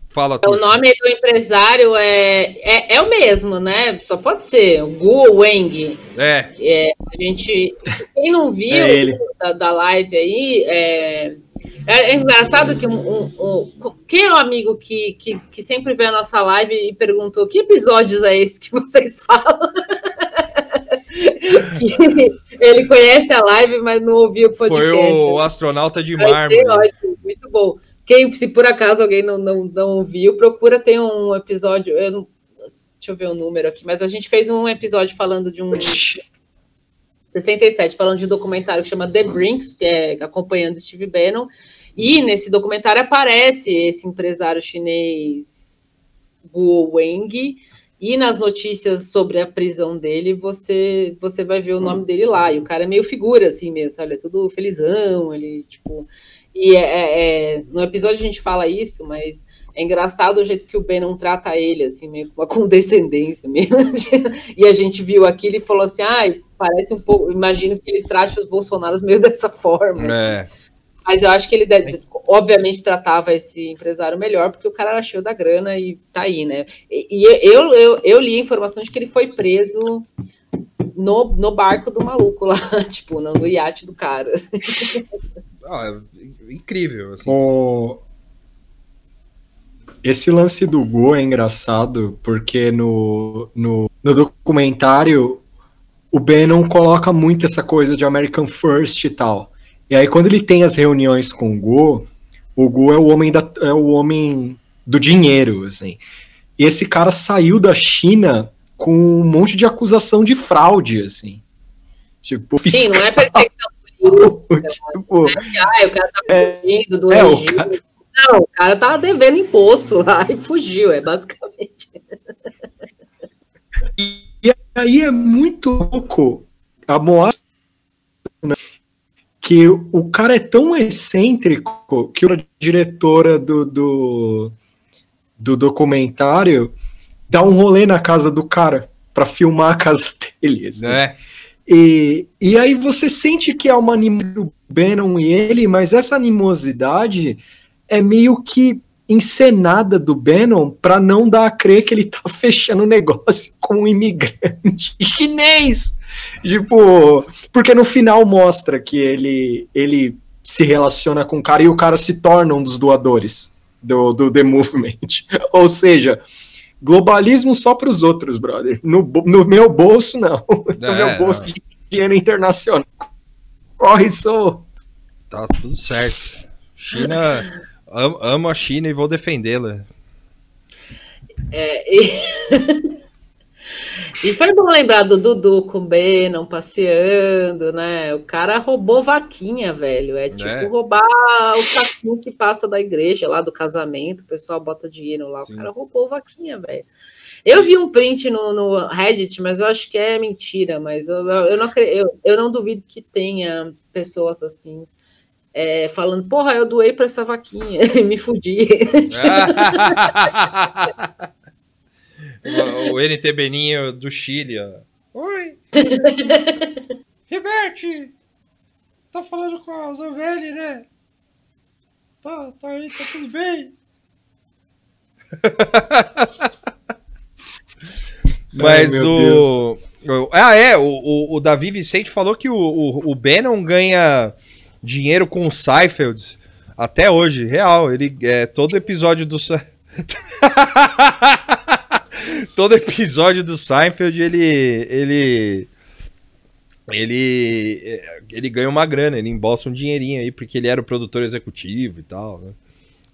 Fala, O Tuxo. nome do empresário é, é, é o mesmo, né? Só pode ser. O Gu Weng. É, É, a gente. Quem não viu É ele. da, da live aí, é, é engraçado que um, um- um- quem é o amigo que, que, que sempre vê a nossa live e perguntou que episódios é esse que vocês falam? Ele conhece a live, mas não ouviu o foi podcast. o astronauta de mármore. muito bom. Quem, se por acaso alguém não, não, não ouviu, procura ter um episódio. Eu não, deixa eu ver o número aqui, mas a gente fez um episódio falando de um 67, falando de um documentário que chama The Brinks, que é acompanhando Steve Bannon. E nesse documentário aparece esse empresário chinês Guo Weng. E nas notícias sobre a prisão dele, você você vai ver o nome dele lá. E o cara é meio figura, assim mesmo, sabe? Ele é todo felizão, ele, tipo. E é, é- é- no episódio a gente fala isso, mas é engraçado o jeito que o Bannon trata ele, assim, meio com uma condescendência mesmo. e a gente viu aquilo e falou assim: ai, parece um pouco. Imagino que ele trate os Bolsonaros meio dessa forma. É. Mas eu acho que ele, deve- obviamente, tratava esse empresário melhor, porque o cara era cheio da grana e tá aí, né? E, e eu, eu, eu li a informação de que ele foi preso no, no barco do maluco lá, tipo, no, no iate do cara. Ah, é incrível, assim. O... Esse lance do Go é engraçado porque no, no, no documentário o Bannon coloca muito essa coisa de American First e tal. E aí quando ele tem as reuniões com o Go, o Go é o homem, da, é o homem do dinheiro, assim. esse cara saiu da China com um monte de acusação de fraude, assim. Tipo, Sim, não é fiscal, perseguição política. tipo, é ai, o cara tá É, fugindo do é, o regime. cara- Não, o cara tava devendo imposto lá e fugiu, é basicamente. E aí é muito louco a né, que o cara é tão excêntrico que a diretora do, do, do documentário dá um rolê na casa do cara pra filmar a casa dele. assim. né? E, e aí você sente que é uma animosidade do Bannon e ele, mas essa animosidade é meio que encenada do Bannon para não dar a crer que ele tá fechando o negócio com um imigrante chinês. Tipo, porque no final mostra que ele, ele se relaciona com o cara e o cara se torna um dos doadores do, do The Movement. Ou seja, globalismo só para os outros, brother. No, no meu bolso, não. No É, meu bolso não. de dinheiro internacional. Corre, sou. Tá tudo certo. China. Am- amo a China e vou defendê-la. É, e... e foi bom lembrar do Dudu com o Bannon passeando, né? O cara roubou vaquinha, velho. É tipo Né? roubar o saquinho que passa da igreja lá do casamento, o pessoal bota dinheiro lá. O Sim. cara roubou vaquinha, velho. Eu vi um print no, no Reddit, mas eu acho que é mentira, mas eu, eu, não, eu, eu não duvido que tenha pessoas assim. É, falando, porra, eu doei pra essa vaquinha e me fudi. o, o NT Beninho do Chile, ó. Oi! Riberte! Tá falando com a Zanvelli, né? Tá, tá aí, tá tudo bem. Mas Ai, o, o- Ah, é, o, o, o Davi Vicente falou que o, o, o Bannon ganha dinheiro com o Seinfeld até hoje, real. Ele é todo episódio do todo episódio do Seinfeld ele ele ele ele ganha uma grana, ele embolsa um dinheirinho aí porque ele era o produtor executivo e tal, né?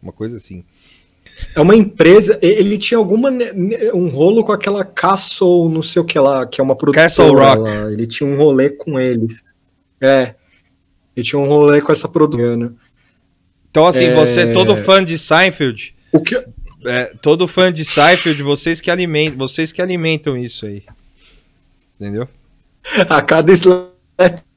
Uma coisa assim. É uma empresa. Ele tinha alguma. Um rolo com aquela Castle, não sei o que lá, que é uma produtora. Castle Rock. lá. Ele tinha um rolê com eles. É. Ele tinha um rolê com essa produtora. Então assim, É. você todo fã de Seinfeld, O que. é, todo fã de Seinfeld, vocês que alimentam, vocês que alimentam isso aí. Entendeu? A cada slap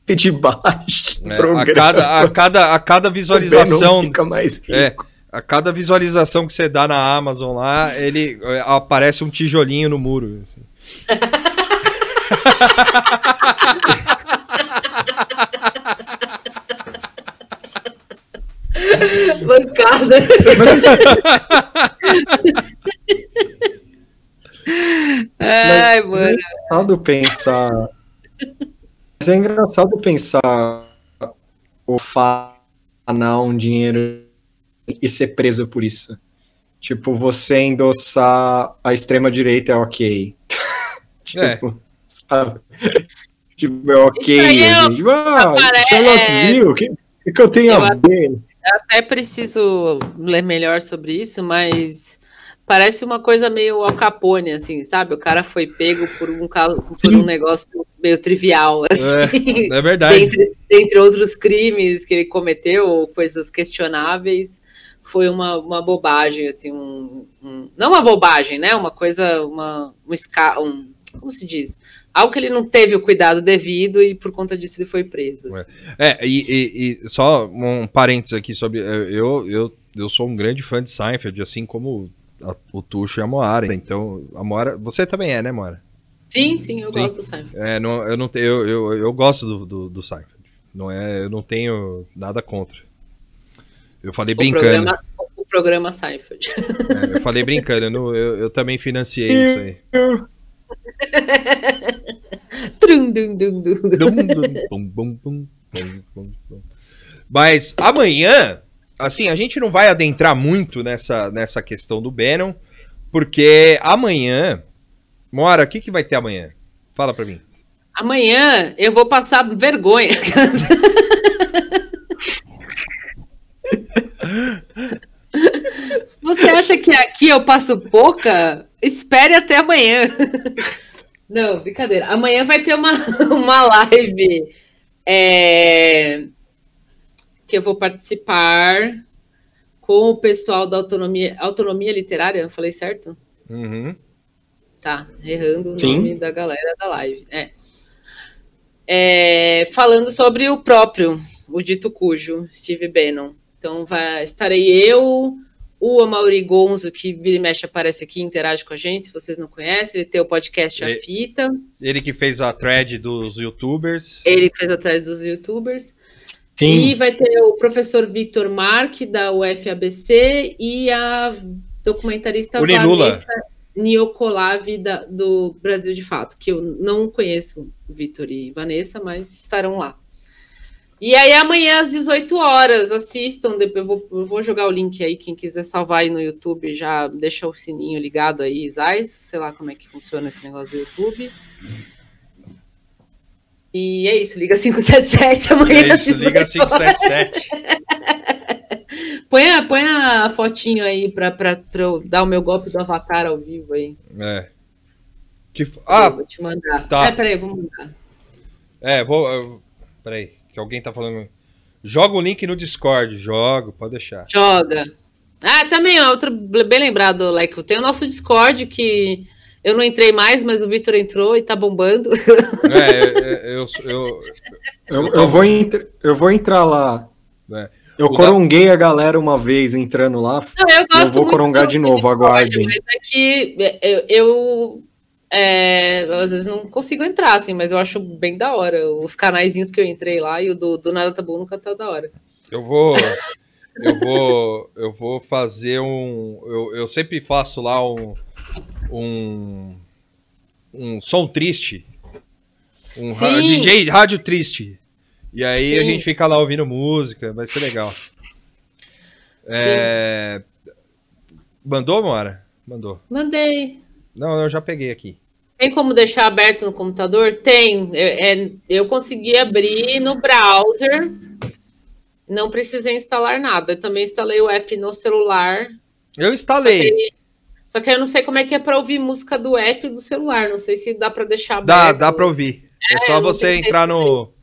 de baixo. É, a, cada, a, cada, a cada visualização. fica mais rico. É, a cada visualização que você dá na Amazon lá, ele é, aparece um tijolinho no muro. assim. Bancada. Ai, Mas é mano. engraçado pensar. Mas é engraçado pensar o fanar um dinheiro e ser preso por isso. Tipo, você endossar a extrema-direita é ok. tipo, sabe? Tipo, é ok. Isso aí é-. Tipo, ah, parece- Charlottesville, o que, o que eu tenho Eu a ver? Eu até preciso ler melhor sobre isso, mas parece uma coisa meio Al Capone, assim, sabe? O cara foi pego por um, por um negócio meio trivial, assim. É verdade. dentre, dentre outros crimes que ele cometeu, ou coisas questionáveis, foi uma, uma bobagem, assim, um, um- não uma bobagem, né? Uma coisa, uma, um, um, como se diz? Algo que ele não teve o cuidado devido e por conta disso ele foi preso. assim. É, e, e- e só um parênteses aqui sobre. Eu, eu, eu sou um grande fã de Seinfeld, assim como a- o Tuxo e a Moara. Então, a Moara. Você também é, né, Moara? Sim, sim, eu Sim. gosto do Seinfeld. É, não, eu, não te- eu, eu, eu gosto do, do, do Seinfeld. Não é, eu não tenho nada contra. Eu falei O brincando. programa, o programa Seinfeld. é, eu falei brincando. Eu, eu, eu também financiei isso aí. Trum, dum, dum, dum, dum. Dum, dum, bum, bum, bum, bum, bum, bum. Mas amanhã, assim, a gente não vai adentrar muito nessa, nessa questão do Bannon, porque amanhã. Mora, o que, que vai ter amanhã? Fala pra mim. Amanhã eu vou passar vergonha. Você acha que aqui eu passo pouca, espere até amanhã. Não, brincadeira. Amanhã vai ter uma, uma live é, que eu vou participar com o pessoal da autonomia, autonomia literária. Eu falei certo? Uhum. Tá, errando o Sim. nome da galera da live. É. É, falando sobre o próprio, o dito cujo, Steve Bannon. Então vai, estarei eu, o Amaury Gonzo, que vira e mexe aparece aqui, interage com a gente, se vocês não conhecem, ele tem o podcast A E- Fita, Ele que fez a thread dos youtubers. ele que fez atrás dos youtubers. Sim. E vai ter o professor Victor Mark, da UFABC, e a documentarista. Vanessa Niocolavi, da, do Brasil de Fato, que eu não conheço o Victor e Vanessa, mas estarão lá. E aí amanhã às 18 horas, assistam, depois eu vou, eu vou jogar o link aí, quem quiser salvar aí no YouTube, já deixa o sininho ligado aí, Zais, sei lá como é que funciona esse negócio do YouTube. E é isso, liga 577 amanhã. É isso, liga 18 horas. 577. Põe a, põe a fotinho aí pra, pra, pra eu dar o meu golpe do avatar ao vivo aí. É. Que... Ah, vou te mandar. tá. É, peraí, vou mandar. é, vou. eu- Peraí, que alguém tá falando. Joga o link no Discord. Jogo, pode deixar. Joga. Ah, também, ó, outro bem lembrado, Leco. Tem o nosso Discord que eu não entrei mais, mas o Vitor entrou e tá bombando. É, é, eu. eu, Eu, eu vou entr- eu vou entrar lá. É. Eu O da- coronguei a galera uma vez entrando lá. Não, eu gosto vou muito corongar de novo, aguardem. Mas é que eu, eu, é, às vezes não consigo entrar, assim, mas eu acho bem da hora. Os canaizinhos que eu entrei lá e o do, do Nada Tá Bom nunca tá da hora. eu vou. Eu vou. Eu vou fazer um. Eu, eu sempre faço lá um. Um. Um som triste. Um ra-. DJ rádio triste. E aí a Sim. gente fica lá ouvindo música, vai ser legal. É... Mandou, Mora? Mandou. Mandei. Não, eu já peguei aqui. Tem como deixar aberto no computador? Tem. Eu, é, eu consegui abrir no browser. Não precisei instalar nada. Eu também instalei o app no celular. Eu instalei. Só que, só que eu não sei como é que é para ouvir música do app do celular. Não sei se dá para deixar aberto. Dá, dá pra ouvir. É, É, só você entrar no,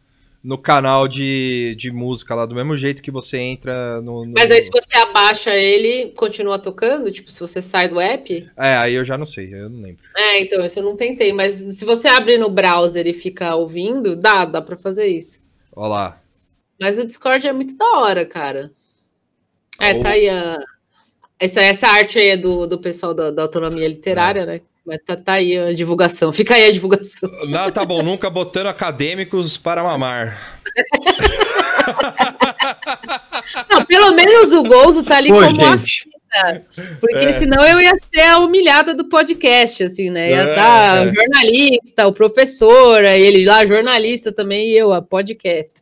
no canal de, de música lá, do mesmo jeito que você entra no. no- Mas aí se você abaixa ele, continua tocando? Tipo, se você sai do app? É, aí eu já não sei, eu não lembro. É, então, isso eu não tentei. Mas se você abre no browser e fica ouvindo, dá, dá para fazer isso. Olha lá. Mas o Discord é muito da hora, cara. É, O- tá aí a. Essa, essa arte aí é do, do pessoal da, da autonomia É. literária, né? Mas tá, tá aí a divulgação. Fica aí a divulgação. Não, tá bom, nunca botando acadêmicos para mamar. Não, pelo menos o Gonzo tá ali Pô, como gente. assista. Porque É. senão eu ia ser a humilhada do podcast, assim, né? Ia É, estar é. jornalista, o professor, aí ele lá, jornalista também, e eu, a podcast.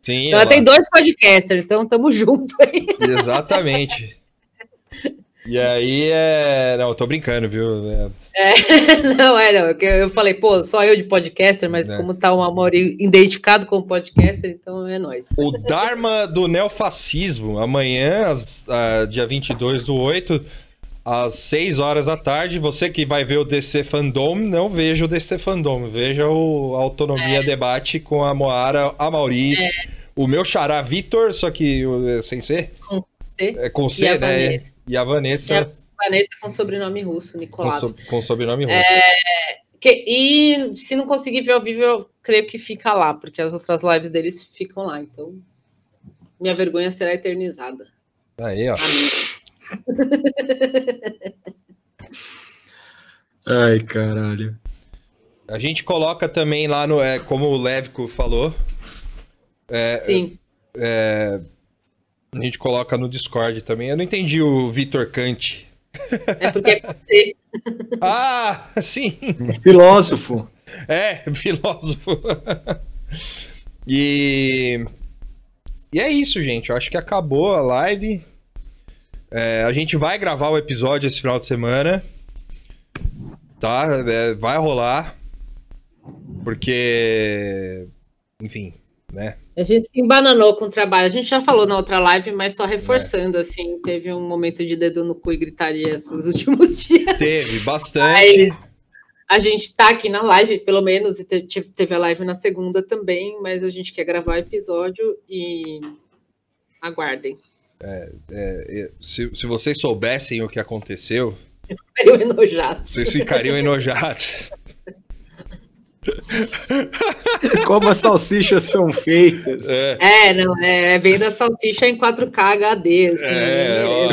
Sim, Ela olha tem dois podcasters, então tamo junto aí. Exatamente. E aí é. Não, eu tô brincando, viu? É, Não, é, não. que Eu falei, pô, só eu de podcaster, mas É. como tá o amor identificado como podcaster, então é nós. O Dharma do Neofascismo, amanhã, às, ah, dia 22 do 8, às 6 horas da tarde. Você que vai ver o DC Fandom, não veja o DC Fandom, veja o Autonomia Debate com a Moara, a Mauri, o meu xará Vitor, só que uh, sem ser, Com C. é, com C, né? Vanessa. E a Vanessa E a Vanessa com sobrenome russo, com, Nicolás. so- com sobrenome russo. Que- e se não conseguir ver ao vivo, eu creio que fica lá, porque as outras lives deles ficam lá. Então, minha vergonha será eternizada. Aí, ó. Ai, caralho. A gente coloca também lá no. É, como o Levico falou. É, Sim. é, a gente coloca no Discord também. Eu não entendi o Vitor Kant. É porque é C. Ah, sim. Filósofo. É, filósofo. E. E é isso, gente. Eu acho que acabou a live. É, a gente vai gravar o episódio esse final de semana. Tá? É, vai rolar. Porque. Enfim. né? A gente se embananou com o trabalho. A gente já falou na outra live, mas só reforçando, É. assim, teve um momento de dedo no cu e gritaria esses últimos dias. Teve bastante. Aí, a gente tá aqui na live, pelo menos, e te- te- teve a live na segunda também, mas a gente quer gravar episódio e aguardem. É, se, se vocês soubessem o que aconteceu, Eu enojado. vocês ficariam enojados. Como as salsichas são feitas. É, É, não, é venda salsicha em 4K HD. Assim, é, ninguém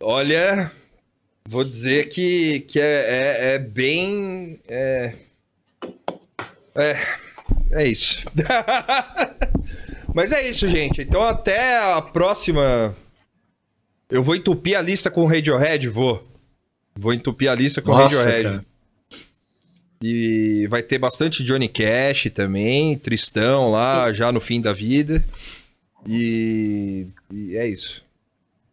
ó. Olha, vou dizer que, que é, é, é bem. É, é, é isso. Mas é isso, gente. Então até a próxima. Eu vou entupir a lista com o Radiohead, vou. Vou entupir a lista com o Radiohead. cara. E vai ter bastante Johnny Cash também, Tristão lá, já no fim da vida. E, e é isso.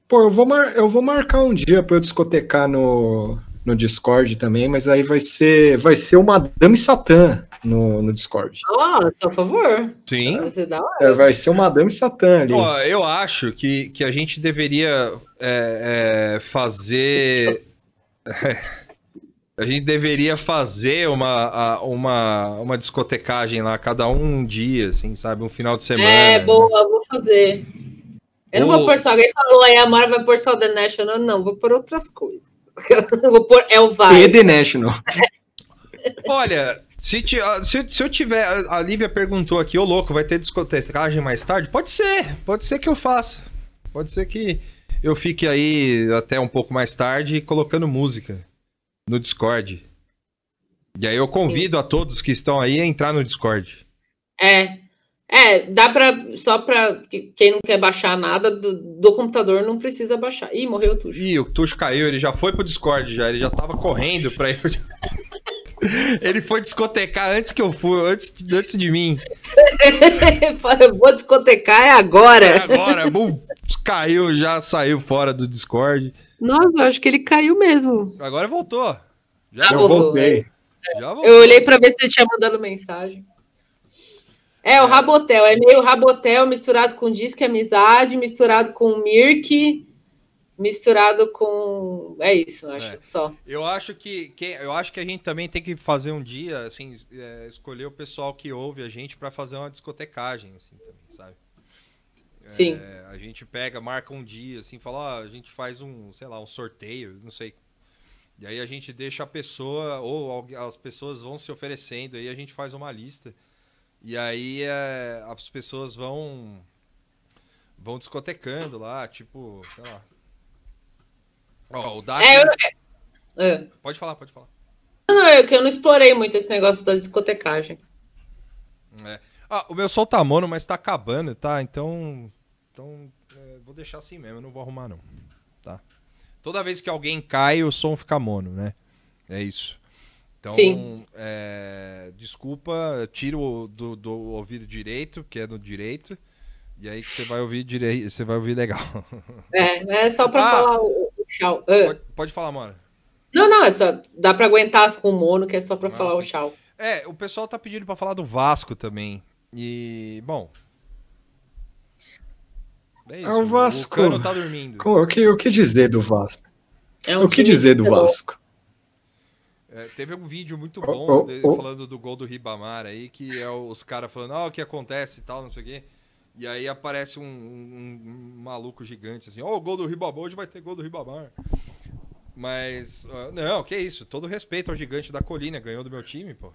Pô, eu vou, mar- eu vou marcar um dia pra eu discotecar no, no Discord também, mas aí vai ser, vai ser o Madame Satã no, no Discord. Só por favor. Sim. Vai ser da hora. É, vai ser o Madame Satã ali. Ó, eu acho que, que a gente deveria é, é, fazer. A gente deveria fazer uma, a- uma, uma discotecagem lá, cada um um dia, assim, sabe? Um final de semana. É, boa, vou fazer. Eu não Ou- vou pôr só. Alguém falou aí, a Mara vai pôr só The National. Não, vou pôr outras coisas. Vou pôr É o E Vai. The National. Olha, se, ah, se, se eu tiver. A a Lívia perguntou aqui, ô louco, vai ter discotecagem mais tarde? Pode ser, pode ser que eu faça. Pode ser que eu fique aí até um pouco mais tarde colocando música no Discord. E aí eu convido a todos que estão aí a entrar no Discord. É. É, dá pra. Só pra. que- Quem não quer baixar nada do, do computador não precisa baixar. Ih, morreu tudo. Ih, o Tuxo caiu, ele já foi pro Discord já, ele já tava correndo pra ir. ele foi discotecar antes que eu fui, antes, antes de mim. Eu vou discotecar é É agora. agora, bum, caiu, já saiu fora do Discord. Nossa, eu acho que ele caiu mesmo. Agora voltou. Já, Ah, voltou, voltei. já voltou. Eu olhei pra ver se ele tinha mandado mensagem. É, o Rabotel. É meio Rabotel misturado com Disque Amizade, misturado com Mirk, misturado com. É isso, eu acho. É. Só. Eu acho que, que eu acho que a gente também tem que fazer um dia, assim, é, escolher o pessoal que ouve a gente pra fazer uma discotecagem, assim, sabe? Sim. É, a gente pega, marca um dia, assim, fala, ó, a gente faz um, sei lá, um sorteio, não sei. E aí a gente deixa a pessoa, ou as pessoas vão se oferecendo, aí a gente faz uma lista. E aí é, as pessoas vão vão discotecando lá, tipo, sei lá. Ó, o Dax... É, eu- É. Pode falar, pode falar. Não, é que eu não explorei muito esse negócio da discotecagem. É. Ah, o meu sol tá mono, mas tá acabando, tá? Então. Então. é, vou deixar assim mesmo, eu não vou arrumar, não. Tá? Toda vez que alguém cai, o som fica mono, né? É isso. Então, Sim. é, desculpa, tira o do, do ouvido direito, que é no direito, e aí que você vai ouvir direito, você vai ouvir legal. É, é só pra Ah. falar o, o tchau. Ah. Pode, pode falar, mano. Não, não, é só. Dá pra aguentar com o mono, que é só pra Ah, falar o tchau. É, o pessoal tá pedindo pra falar do Vasco também. E, bom. É isso. Ah, o Vasco. O Cano tá dormindo. O que, o que dizer do Vasco? É um o que dizer do é. Vasco? É, teve um vídeo muito Oh, bom oh, dele oh. falando do gol do Ribamar aí, que é os caras falando, ah, o que acontece e tal, não sei o quê. E aí aparece um, um- um maluco gigante assim, ó, o gol do Ribamar, hoje vai ter gol do Ribamar. Mas, ah, não, que isso, todo respeito ao gigante da colina, ganhou do meu time, pô.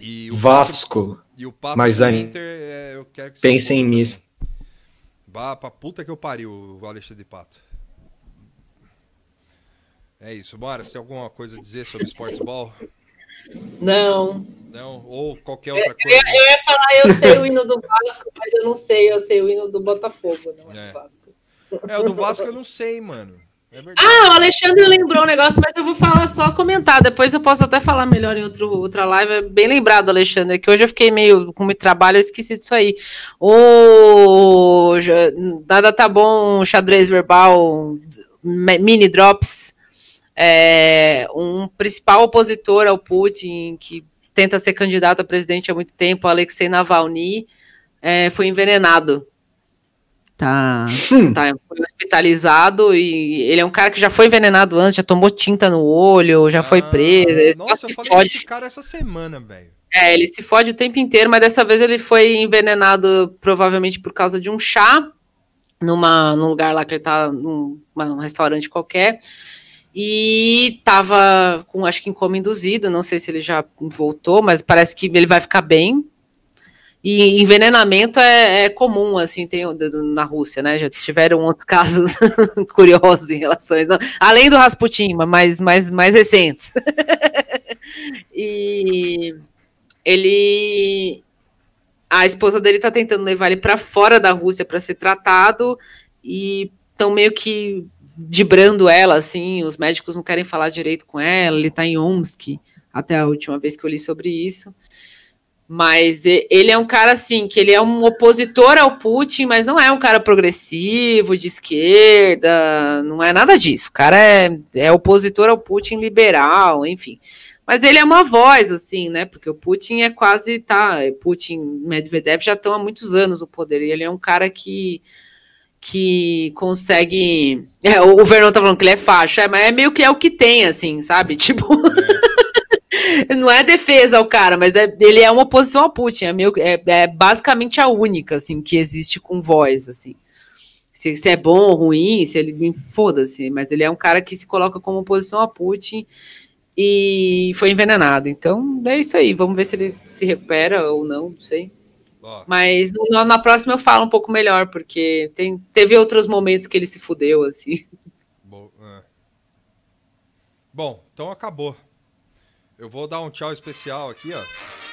E o Vasco. Pato, e o Pato Mas Inter, é, eu quero que Pensem nisso. Vá pra puta que eu pariu, o Alexandre de Pato. É isso, bora, você tem alguma coisa a dizer sobre Sports Ball? Não. Não? Ou qualquer outra Eu coisa? ia, eu ia falar, eu sei o hino do Vasco, mas eu não sei, eu sei o hino do Botafogo, não é, É. do Vasco. É, o do Vasco eu não sei, mano. É. Ah, o Alexandre lembrou um negócio, mas eu vou falar só comentar. Depois eu posso até falar melhor em outro, outra live. É bem lembrado, Alexandre, que hoje eu fiquei meio com muito trabalho, eu esqueci disso aí. O nada tá bom, xadrez verbal, mini drops. É, um principal opositor ao Putin, que tenta ser candidato a presidente há muito tempo, Alexei Navalny, é, foi envenenado. Tá, tá foi hospitalizado e ele é um cara que já foi envenenado antes, já tomou tinta no olho, já foi Ah, preso. ele Nossa, eu falei fode. desse cara essa semana, velho. É, ele se fode o tempo inteiro, mas dessa vez ele foi envenenado provavelmente por causa de um chá numa, num lugar lá que ele tá num um restaurante qualquer. E tava com, acho que em coma induzido, não sei se ele já voltou, mas parece que ele vai ficar bem. E envenenamento é, é comum, assim, tem na Rússia, né? Já tiveram outros casos curiosos em relações, não- além do Rasputin, mas mais, mais, mais recentes. e ele a esposa dele tá tentando levar ele para fora da Rússia para ser tratado e estão meio que dibrando ela assim, os médicos não querem falar direito com ela, ele tá em Omsk, até a última vez que eu li sobre isso. Mas ele é um cara assim, que ele é um opositor ao Putin, mas não é um cara progressivo, de esquerda, não é nada disso. O cara é, é opositor ao Putin liberal, enfim. Mas ele é uma voz, assim, né? Porque o Putin é quase, tá, Putin, Medvedev já estão há muitos anos no poder, e ele é um cara que que consegue. É, o Vernon tá falando que ele é faixa, é, mas é meio que é o que tem, assim, sabe? Tipo. Não é defesa ao cara, mas é, ele é uma oposição ao Putin. É, meio, é, é basicamente a única, assim, que existe com voz, assim. Se, se é bom ou ruim, se ele. Foda-se, mas ele é um cara que se coloca como oposição a Putin e foi envenenado. Então, é isso aí. Vamos ver se ele se recupera ou não, não sei. Ó, Mas no- na próxima eu falo um pouco melhor, porque tem, teve outros momentos que ele se fudeu, assim. bo- é. Bom, então acabou. Eu vou dar um tchau especial aqui, ó.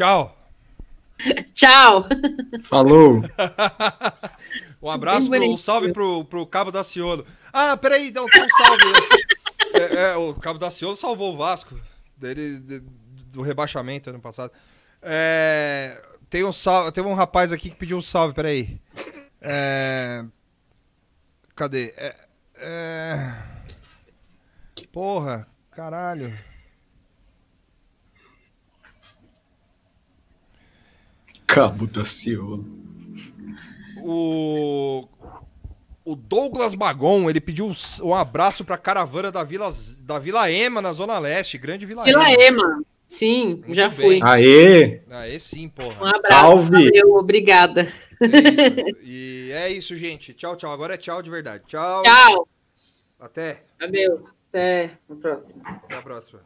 Tchau. Tchau! Falou. Um abraço, pro, um salve pro, pro Cabo Daciolo. Ah, peraí, não, tem um salve. é, é, o Cabo Daciolo salvou o Vasco dele, de- do rebaixamento ano passado. É, tem um salve, teve um rapaz aqui que pediu um salve, peraí. É, cadê? É, é, porra, caralho. Cabo da Ciolo. O, o Douglas Magon, ele pediu um, um abraço pra caravana da Vila, da Vila Ema, na Zona Leste. Grande Vila, Vila Ema. Ema. Sim, Muito já bem. fui. Aê! Aê, sim, Um porra. abraço. Salve. Valeu, obrigada. É. E é isso, gente. Tchau, tchau. Agora é tchau de verdade. Tchau. Tchau. Até. Adeus. Até a próxima. Até a próxima.